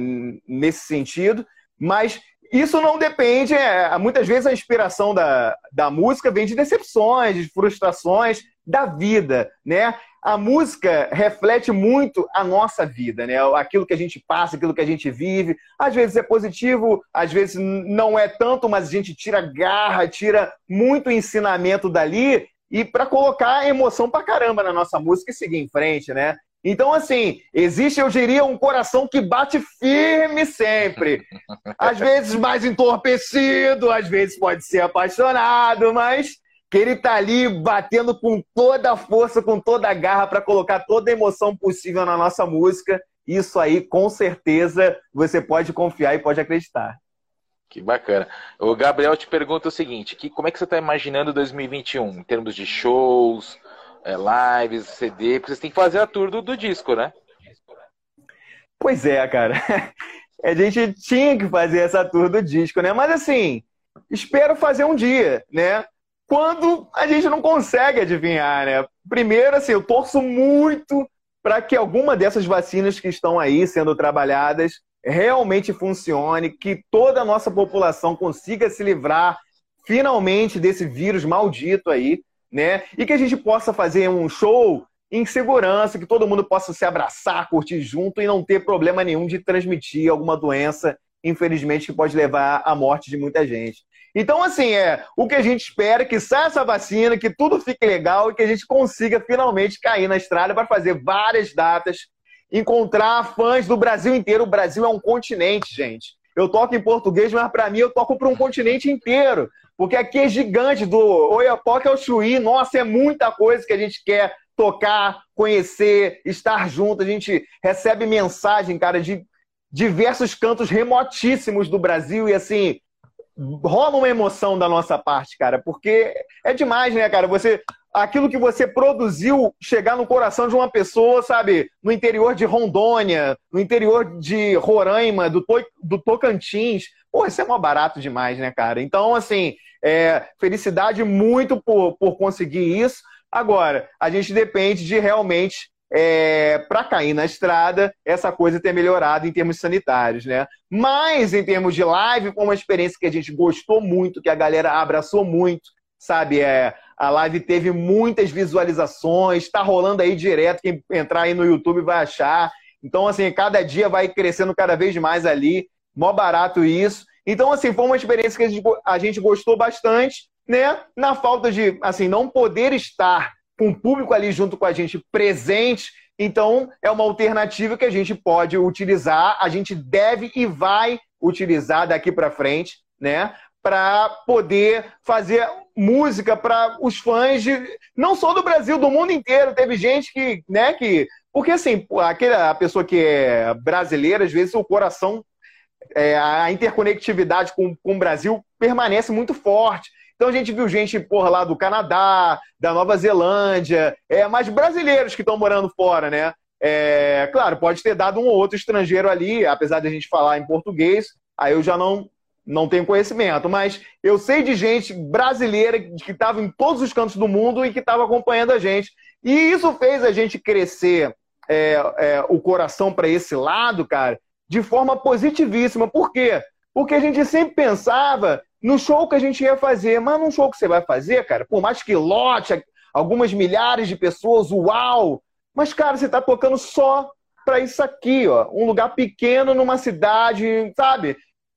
nesse sentido, mas isso não depende. É, muitas vezes a inspiração da, da música vem de decepções, de frustrações da vida, né? A música reflete muito a nossa vida, né? Aquilo que a gente passa, aquilo que a gente vive. Às vezes é positivo, às vezes não é tanto, mas a gente tira garra, tira muito ensinamento dali e para colocar emoção pra caramba na nossa música e seguir em frente, né? Então, assim, existe, eu diria, um coração que bate firme sempre. Às vezes mais entorpecido, às vezes pode ser apaixonado, mas que ele tá ali batendo com toda a força, com toda a garra para colocar toda a emoção possível na nossa música. Isso aí, com certeza, você pode confiar e pode acreditar.
Que bacana. O Gabriel te pergunta o seguinte: que, como é que você está imaginando 2021 em termos de shows, é, lives, CD? Porque você tem que fazer a tour do, do disco, né?
Pois é, cara. A gente tinha que fazer essa tour do disco, né? Mas assim, espero fazer um dia, né? Quando a gente não consegue adivinhar, né? Primeiro, assim, eu torço muito para que alguma dessas vacinas que estão aí sendo trabalhadas realmente funcione, que toda a nossa população consiga se livrar finalmente desse vírus maldito aí, né? E que a gente possa fazer um show em segurança, que todo mundo possa se abraçar, curtir junto e não ter problema nenhum de transmitir alguma doença, infelizmente, que pode levar à morte de muita gente. Então, assim, é o que a gente espera é que saia essa vacina, que tudo fique legal e que a gente consiga finalmente cair na estrada para fazer várias datas encontrar fãs do Brasil inteiro. O Brasil é um continente, gente. Eu toco em português, mas para mim eu toco para um continente inteiro. Porque aqui é gigante, do Oiapoque ao Chuí. Nossa, é muita coisa que a gente quer tocar, conhecer, estar junto. A gente recebe mensagem, cara, de diversos cantos remotíssimos do Brasil. E assim, rola uma emoção da nossa parte, cara, porque é demais, né, cara? Você aquilo que você produziu chegar no coração de uma pessoa, sabe, no interior de Rondônia, no interior de Roraima, do, to do Tocantins. Pô, isso é mó barato demais, né, cara? Então, assim, é, felicidade muito por, por conseguir isso. Agora, a gente depende de realmente é, para cair na estrada, essa coisa ter melhorado em termos sanitários, né? Mas em termos de live, foi uma experiência que a gente gostou muito, que a galera abraçou muito, sabe? É, a live teve muitas visualizações, está rolando aí direto. Quem entrar aí no YouTube vai achar. Então, assim, cada dia vai crescendo cada vez mais ali. Mó barato isso. Então, assim, foi uma experiência que a gente, a gente gostou bastante, né? Na falta de, assim, não poder estar com o público ali junto com a gente presente. Então, é uma alternativa que a gente pode utilizar, a gente deve e vai utilizar daqui para frente, né? Para poder fazer música para os fãs de não só do Brasil, do mundo inteiro. Teve gente que, né, que porque assim, aquela pessoa que é brasileira, às vezes o coração, é, a interconectividade com, com o Brasil permanece muito forte. Então a gente viu gente por lá do Canadá, da Nova Zelândia, é, mas brasileiros que estão morando fora, né? É, claro, pode ter dado um ou outro estrangeiro ali, apesar de a gente falar em português, aí eu já não, não tenho conhecimento, mas eu sei de gente brasileira que estava em todos os cantos do mundo e que estava acompanhando a gente. E isso fez a gente crescer é, é, o coração para esse lado, cara, de forma positivíssima. Por quê? Porque a gente sempre pensava no show que a gente ia fazer. Mas num show que você vai fazer, cara, por mais que lote algumas milhares de pessoas, uau! Mas, cara, você tá tocando só para isso aqui, ó. Um lugar pequeno numa cidade, sabe?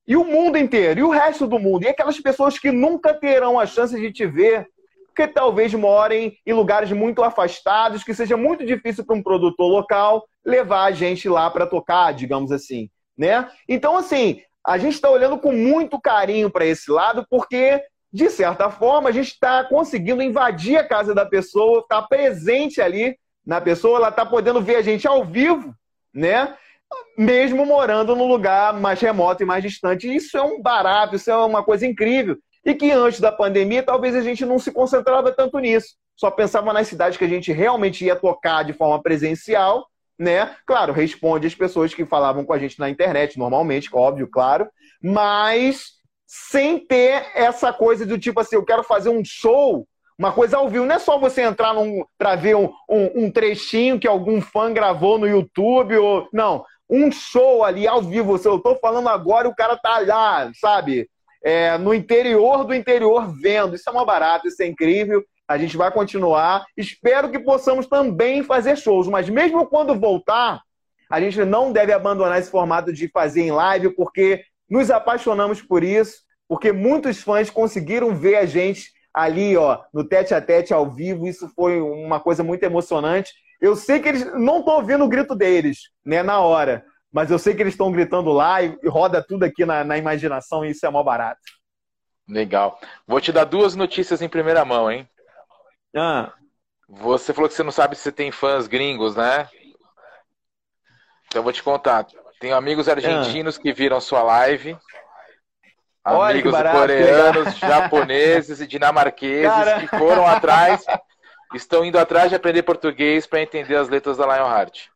E o mundo inteiro, e o resto do mundo, e aquelas pessoas que nunca terão a chance de te ver, porque talvez morem em lugares muito afastados, que seja muito difícil para um produtor local levar a gente lá para tocar, digamos assim, né? Então, assim, a gente está olhando com muito carinho para esse lado, porque, de certa forma, a gente está conseguindo invadir a casa da pessoa, estar tá presente ali na pessoa, ela está podendo ver a gente ao vivo, né? Mesmo morando num lugar mais remoto e mais distante. Isso é um barato, isso é uma coisa incrível. E que antes da pandemia, talvez a gente não se concentrava tanto nisso. Só pensava nas cidades que a gente realmente ia tocar de forma presencial né? Claro, responde as pessoas que falavam com a gente na internet, normalmente, óbvio, claro, mas sem ter essa coisa do tipo assim, eu quero fazer um show, uma coisa ao vivo. Não é só você entrar pra ver um, um, um trechinho que algum fã gravou no YouTube, ou. Não, um show ali ao vivo. Eu tô falando agora e o cara tá lá, sabe? É, no interior do interior vendo. Isso é uma barata, isso é incrível. A gente vai continuar. Espero que possamos também fazer shows, mas mesmo quando voltar, a gente não deve abandonar esse formato de fazer em live, porque nos apaixonamos por isso, porque muitos fãs conseguiram ver a gente ali, ó, no tete a tete ao vivo. Isso foi uma coisa muito emocionante. Eu sei que eles não estão ouvindo o grito deles, né, na hora, mas eu sei que eles estão gritando lá e roda tudo aqui na, na imaginação e isso é mó barato.
Legal. Vou te dar duas notícias em primeira mão, hein?
Ah.
Você falou que você não sabe se tem fãs gringos, né? Então eu vou te contar. Tenho amigos argentinos ah. que viram sua live. Olha, amigos barato, coreanos, japoneses e dinamarqueses Cara... que foram atrás, estão indo atrás de aprender português para entender as letras da Lionheart.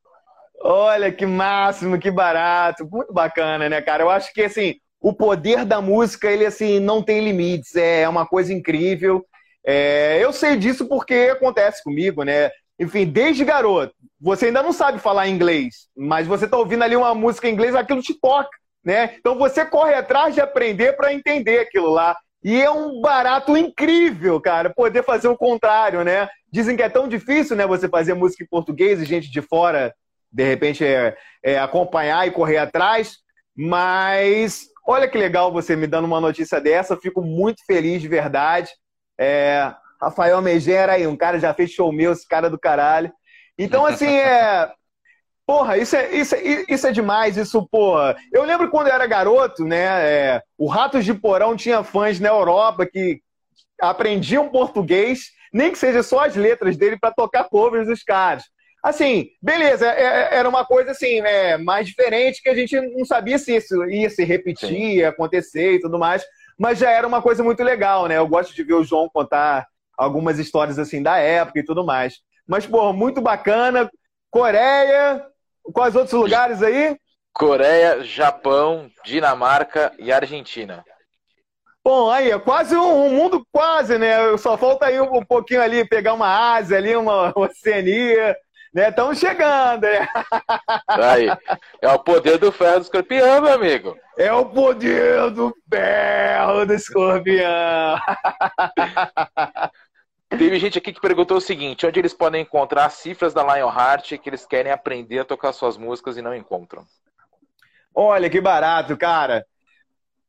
Olha que máximo, que barato, muito bacana, né, cara? Eu acho que assim, o poder da música, ele assim não tem limites, é uma coisa incrível. É, eu sei disso porque acontece comigo, né? Enfim, desde garoto, você ainda não sabe falar inglês, mas você está ouvindo ali uma música em inglês, aquilo te toca, né? Então você corre atrás de aprender para entender aquilo lá. E é um barato incrível, cara, poder fazer o contrário, né? Dizem que é tão difícil, né, você fazer música em português e gente de fora, de repente, é, é acompanhar e correr atrás. Mas olha que legal você me dando uma notícia dessa, fico muito feliz de verdade. É, Rafael Megera aí, um cara já fez show meu, esse cara do caralho. Então, assim, é. Porra, isso é, isso, é, isso é demais, isso, porra. Eu lembro quando eu era garoto, né? É, o Ratos de Porão tinha fãs na Europa que aprendiam português, nem que seja só as letras dele, para tocar covers dos caras. Assim, beleza, é, é, era uma coisa assim, é, mais diferente, que a gente não sabia se isso ia se repetir, ia acontecer e tudo mais mas já era uma coisa muito legal, né? Eu gosto de ver o João contar algumas histórias assim da época e tudo mais. Mas, pô, muito bacana. Coreia, quais outros lugares aí?
Coreia, Japão, Dinamarca e Argentina.
Bom, aí, é quase um, um, mundo quase, né? Só falta aí um, um pouquinho ali, pegar uma Ásia ali, uma Oceania, né? Estamos chegando, né?
Aí, é o poder do ferro do escorpião, meu amigo.
É o poder do ferro do escorpião.
Teve gente aqui que perguntou o seguinte: onde eles podem encontrar as cifras da Lionheart que eles querem aprender a tocar suas músicas e não encontram?
Olha que barato, cara.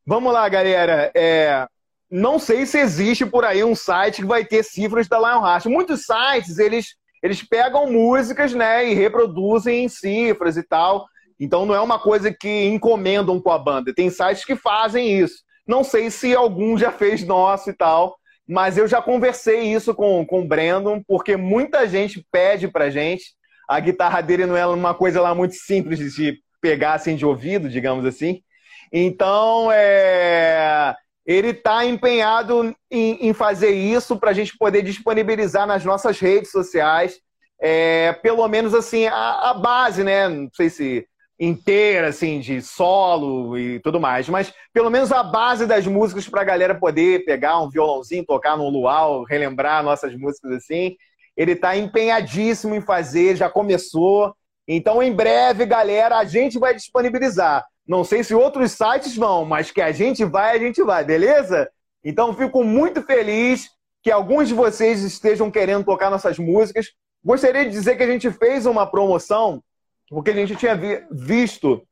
Vamos lá, galera. É, não sei se existe por aí um site que vai ter cifras da Lionheart. Muitos sites, eles, eles pegam músicas, né, e reproduzem em cifras e tal. Então não é uma coisa que encomendam com a banda. Tem sites que fazem isso. Não sei se algum já fez nosso e tal, mas eu já conversei isso com, com o Brandon, porque muita gente pede pra gente. A guitarra dele não é uma coisa lá muito simples de pegar assim de ouvido, digamos assim. Então, é, ele está empenhado em, em, fazer isso para a gente poder disponibilizar nas nossas redes sociais, é, pelo menos assim, a, a, base, né? Não sei se inteira, assim, de solo e tudo mais, mas pelo menos a base das músicas para a galera poder pegar um violãozinho, tocar no luau, relembrar nossas músicas assim. Ele está empenhadíssimo em fazer, já começou. Então, em breve, galera, a gente vai disponibilizar. Não sei se outros sites vão, mas que a gente vai, a gente vai, beleza? Então fico muito feliz que alguns de vocês estejam querendo tocar nossas músicas. Gostaria de dizer que a gente fez uma promoção, porque a gente tinha visto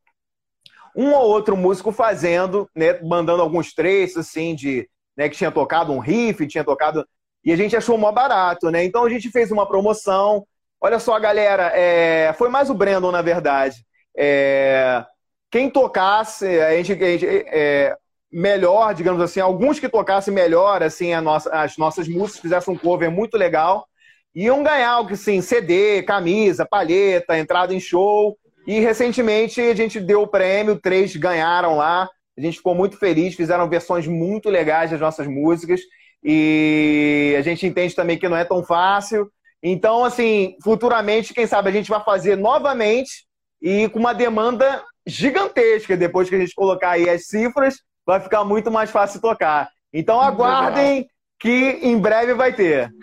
um ou outro músico fazendo, né, mandando alguns trechos assim de, né, que tinha tocado um riff, tinha tocado e a gente achou mó barato, né? Então a gente fez uma promoção. Olha só, galera, é... foi mais o Brandon, na verdade. É quem tocasse, a gente, a gente é, melhor, digamos assim, alguns que tocassem melhor assim, nossa, as nossas músicas, fizessem um cover muito legal, iam ganhar algo assim, CD, camisa, palheta, entrada em show. E recentemente a gente deu o prêmio, três ganharam lá. A gente ficou muito feliz, fizeram versões muito legais das nossas músicas. E a gente entende também que não é tão fácil. Então, assim, futuramente, quem sabe a gente vai fazer novamente e com uma demanda gigantesca. Depois que a gente colocar aí as cifras, vai ficar muito mais fácil tocar. Então aguardem. Que em breve vai ter.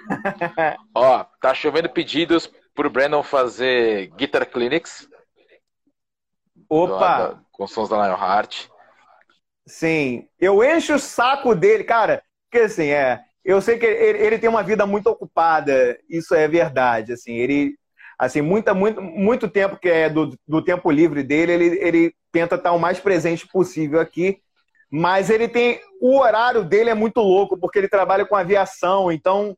Ó, tá chovendo pedidos pro Brandon fazer Guitar Clinics.
Opa!
Com sons da Lionheart.
Sim, eu encho o saco dele, cara, porque assim, é, eu sei que ele, ele, tem uma vida muito ocupada, isso é verdade, assim, ele assim, muita, muito, muito tempo que é do, do tempo livre dele, ele, ele tenta estar o mais presente possível aqui. Mas ele tem. O horário dele é muito louco, porque ele trabalha com aviação, então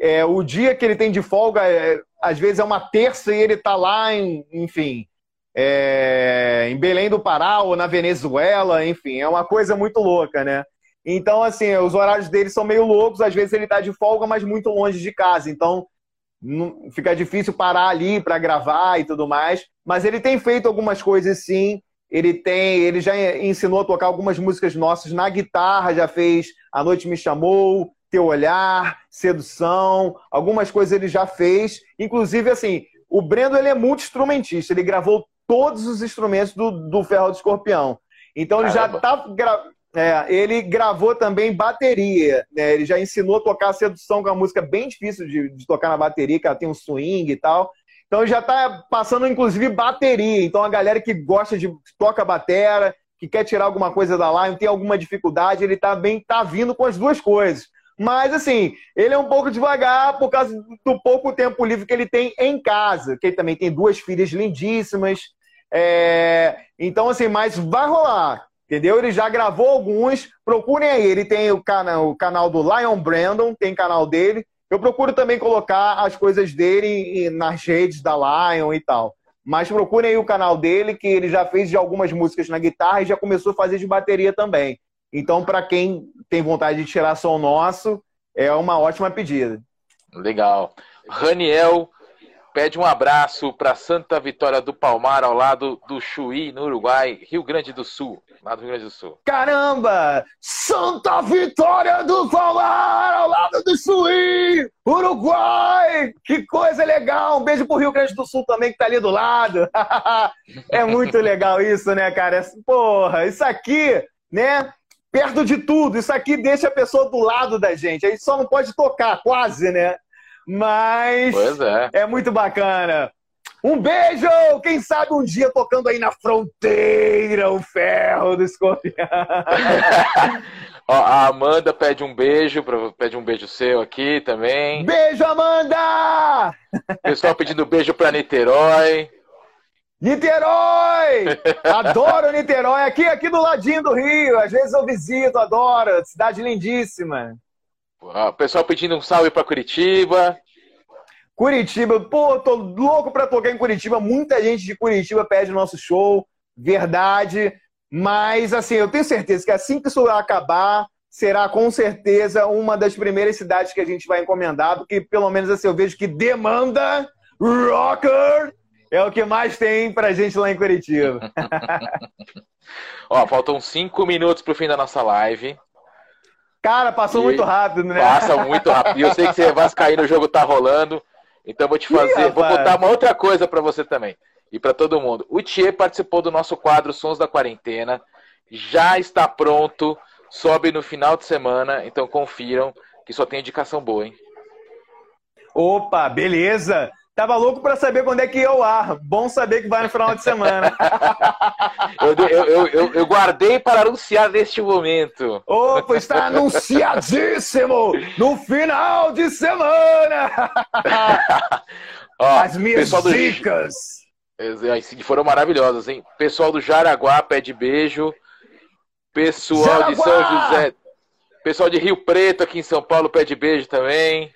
é, o dia que ele tem de folga, é, às vezes é uma terça e ele está lá, em, enfim, é, em Belém do Pará ou na Venezuela, enfim, é uma coisa muito louca, né? Então, assim, os horários dele são meio loucos, às vezes ele está de folga, mas muito longe de casa. Então, fica difícil parar ali para gravar e tudo mais. Mas ele tem feito algumas coisas sim. Ele tem, ele já ensinou a tocar algumas músicas nossas na guitarra, já fez A Noite Me Chamou, Teu Olhar, Sedução, algumas coisas ele já fez. Inclusive, assim, o Brendo ele é multi-instrumentista, ele gravou todos os instrumentos do, do Ferro do Escorpião. Então ele Caramba. já tá é, ele gravou também bateria. Né? Ele já ensinou a tocar a sedução, que é uma música bem difícil de, de tocar na bateria, que ela tem um swing e tal. Então já está passando, inclusive, bateria. Então a galera que gosta de toca batera, que quer tirar alguma coisa da live, tem alguma dificuldade, ele tá bem, tá vindo com as duas coisas. Mas assim, ele é um pouco devagar por causa do pouco tempo livre que ele tem em casa, que ele também tem duas filhas lindíssimas. É... Então, assim, mas vai rolar. Entendeu? Ele já gravou alguns. Procurem aí. Ele tem o canal, o canal do Lion Brandon, tem canal dele. Eu procuro também colocar as coisas dele nas redes da Lion e tal. Mas procurem aí o canal dele, que ele já fez de algumas músicas na guitarra e já começou a fazer de bateria também. Então, para quem tem vontade de tirar som nosso, é uma ótima pedida.
Legal. Raniel pede um abraço para Santa Vitória do Palmar, ao lado do Chuí, no Uruguai, Rio Grande do Sul. Lá do Rio Grande do Sul.
Caramba! Santa Vitória do Palmar, ao lado do Chuí, Uruguai! Que coisa legal! Um beijo pro Rio Grande do Sul também, que tá ali do lado. é muito legal isso, né, cara? Porra, isso aqui, né? perto de tudo. Isso aqui deixa a pessoa do lado da gente. A gente só não pode tocar, quase, né? Mas é. é muito bacana. Um beijo! Quem sabe um dia tocando aí na fronteira o ferro do escorpião.
Ó, a Amanda pede um beijo, pede um beijo seu aqui também.
Beijo, Amanda!
Pessoal pedindo beijo pra Niterói.
Niterói! Adoro Niterói, aqui, aqui do ladinho do Rio. Às vezes eu visito, adoro. Cidade lindíssima.
O pessoal pedindo um salve para Curitiba.
Curitiba, pô, tô louco para tocar em Curitiba. Muita gente de Curitiba pede o nosso show, verdade. Mas, assim, eu tenho certeza que assim que isso acabar, será com certeza uma das primeiras cidades que a gente vai encomendar, porque pelo menos assim eu vejo que demanda rocker é o que mais tem pra gente lá em Curitiba.
Ó, faltam cinco minutos pro fim da nossa live.
Cara, passou e muito rápido, né?
Passa muito rápido. E eu sei que você é vascaíno, o jogo tá rolando. Então vou te fazer, Ih, vou botar uma outra coisa para você também e para todo mundo. O Thier participou do nosso quadro Sons da Quarentena, já está pronto, sobe no final de semana, então confiram que só tem indicação boa, hein?
Opa, beleza! Tava louco para saber quando é que ia ao ar. Bom saber que vai no final de semana.
eu, eu, eu, eu, guardei para anunciar neste momento.
Opa, está anunciadíssimo no final de semana. Ó, As minhas dicas.
Do... Foram maravilhosas, hein? Pessoal do Jaraguá pede beijo. Pessoal Jaraguá! de São José. Pessoal de Rio Preto aqui em São Paulo pede beijo também.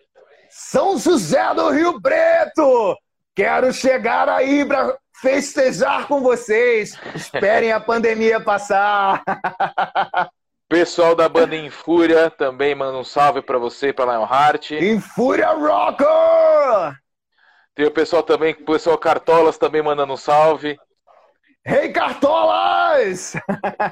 São José do Rio Preto! Quero chegar aí para festejar com vocês. Esperem a pandemia passar.
Pessoal da banda Infúria também manda um salve para você, para Lionheart.
Infúria Rocker!
Tem o pessoal também, o pessoal Cartolas também mandando um salve.
Rei hey, Cartolas!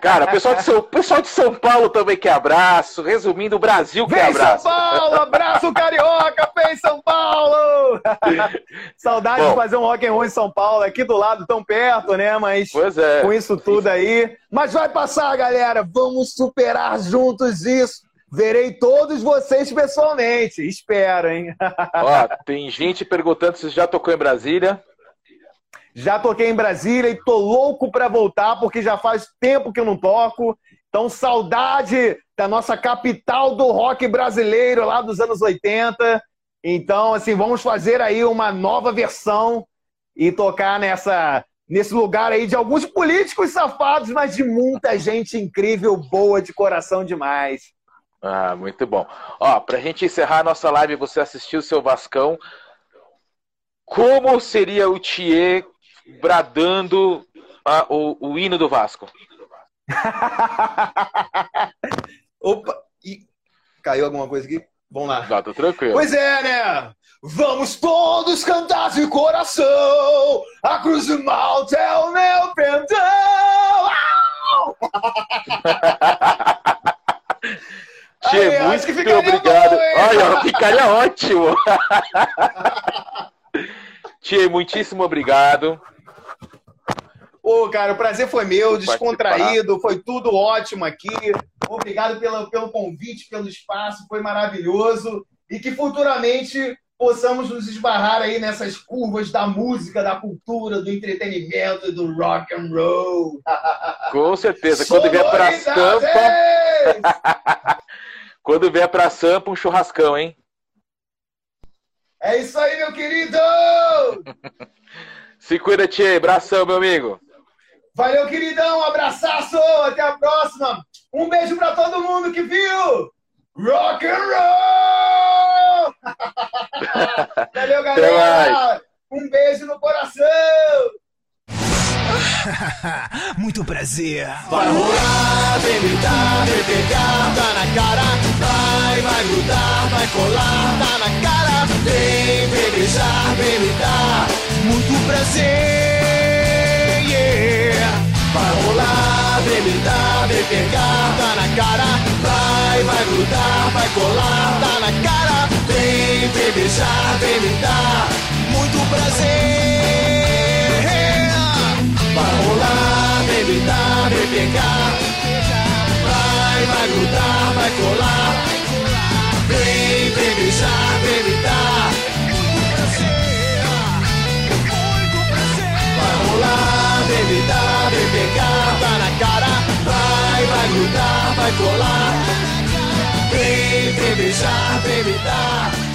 Cara, o pessoal de, São, pessoal de São Paulo também quer abraço. Resumindo, o Brasil quer Vem abraço.
São Paulo! Abraço carioca! Vem São Paulo! Saudade Bom, de fazer um rock and roll em São Paulo, aqui do lado, tão perto, né? Mas
é.
com isso tudo aí. Mas vai passar, galera. Vamos superar juntos isso. Verei todos vocês pessoalmente. Espero, hein?
Ó, tem gente perguntando se já tocou em Brasília.
Já toquei em Brasília e tô louco para voltar porque já faz tempo que eu não toco. Então, saudade da nossa capital do rock brasileiro lá dos anos 80. Então, assim, vamos fazer aí uma nova versão e tocar nessa nesse lugar aí de alguns políticos safados, mas de muita gente incrível, boa de coração demais.
Ah, muito bom. Ó, pra gente encerrar a nossa live, você assistiu o seu Vascão. Como seria o Thier bradando a, o, o hino do Vasco.
Opa! E... Caiu alguma coisa aqui? Vamos lá.
Não, tô tranquilo.
Pois é, né? Vamos todos cantar de coração. A cruz do mal é o meu pendão.
Tchê, muito obrigado. Bom, Olha, ficaria ótimo. Tchê, muitíssimo obrigado.
Pô, cara, o prazer foi meu, descontraído, foi tudo ótimo aqui. Obrigado pelo, pelo convite, pelo espaço, foi maravilhoso. E que futuramente possamos nos esbarrar aí nessas curvas da música, da cultura, do entretenimento, do rock and roll.
Com certeza. Quando vier para Sampa. Quando vier para Sampa, um churrascão, hein?
É isso aí, meu querido!
Se cuida, Tchê. Abração, meu amigo.
Valeu, queridão. Um abraço. Até a próxima. Um beijo para todo mundo que viu. Rock and roll! Valeu, galera. Um beijo no coração. Muito prazer. Vai rolar, vem gritar, vem pegar, tá na cara. Vai, vai grudar, vai colar, tá na cara. Vem, vem beijar, vem me dar. Muito prazer. Vai rolar, dar, vem pegar, tá na cara. Vai, vai grudar, vai colar, tá na cara. Vem, vem beijar, vem me dar muito prazer. Vai rolar, dar, vem pegar. Vai, vai grudar, vai colar. Vem, vem beijar, vem me dar. Muito prazer. Vai rolar, delimitar vai grudar, vai colar. Vem, vem beijar, vem me dar.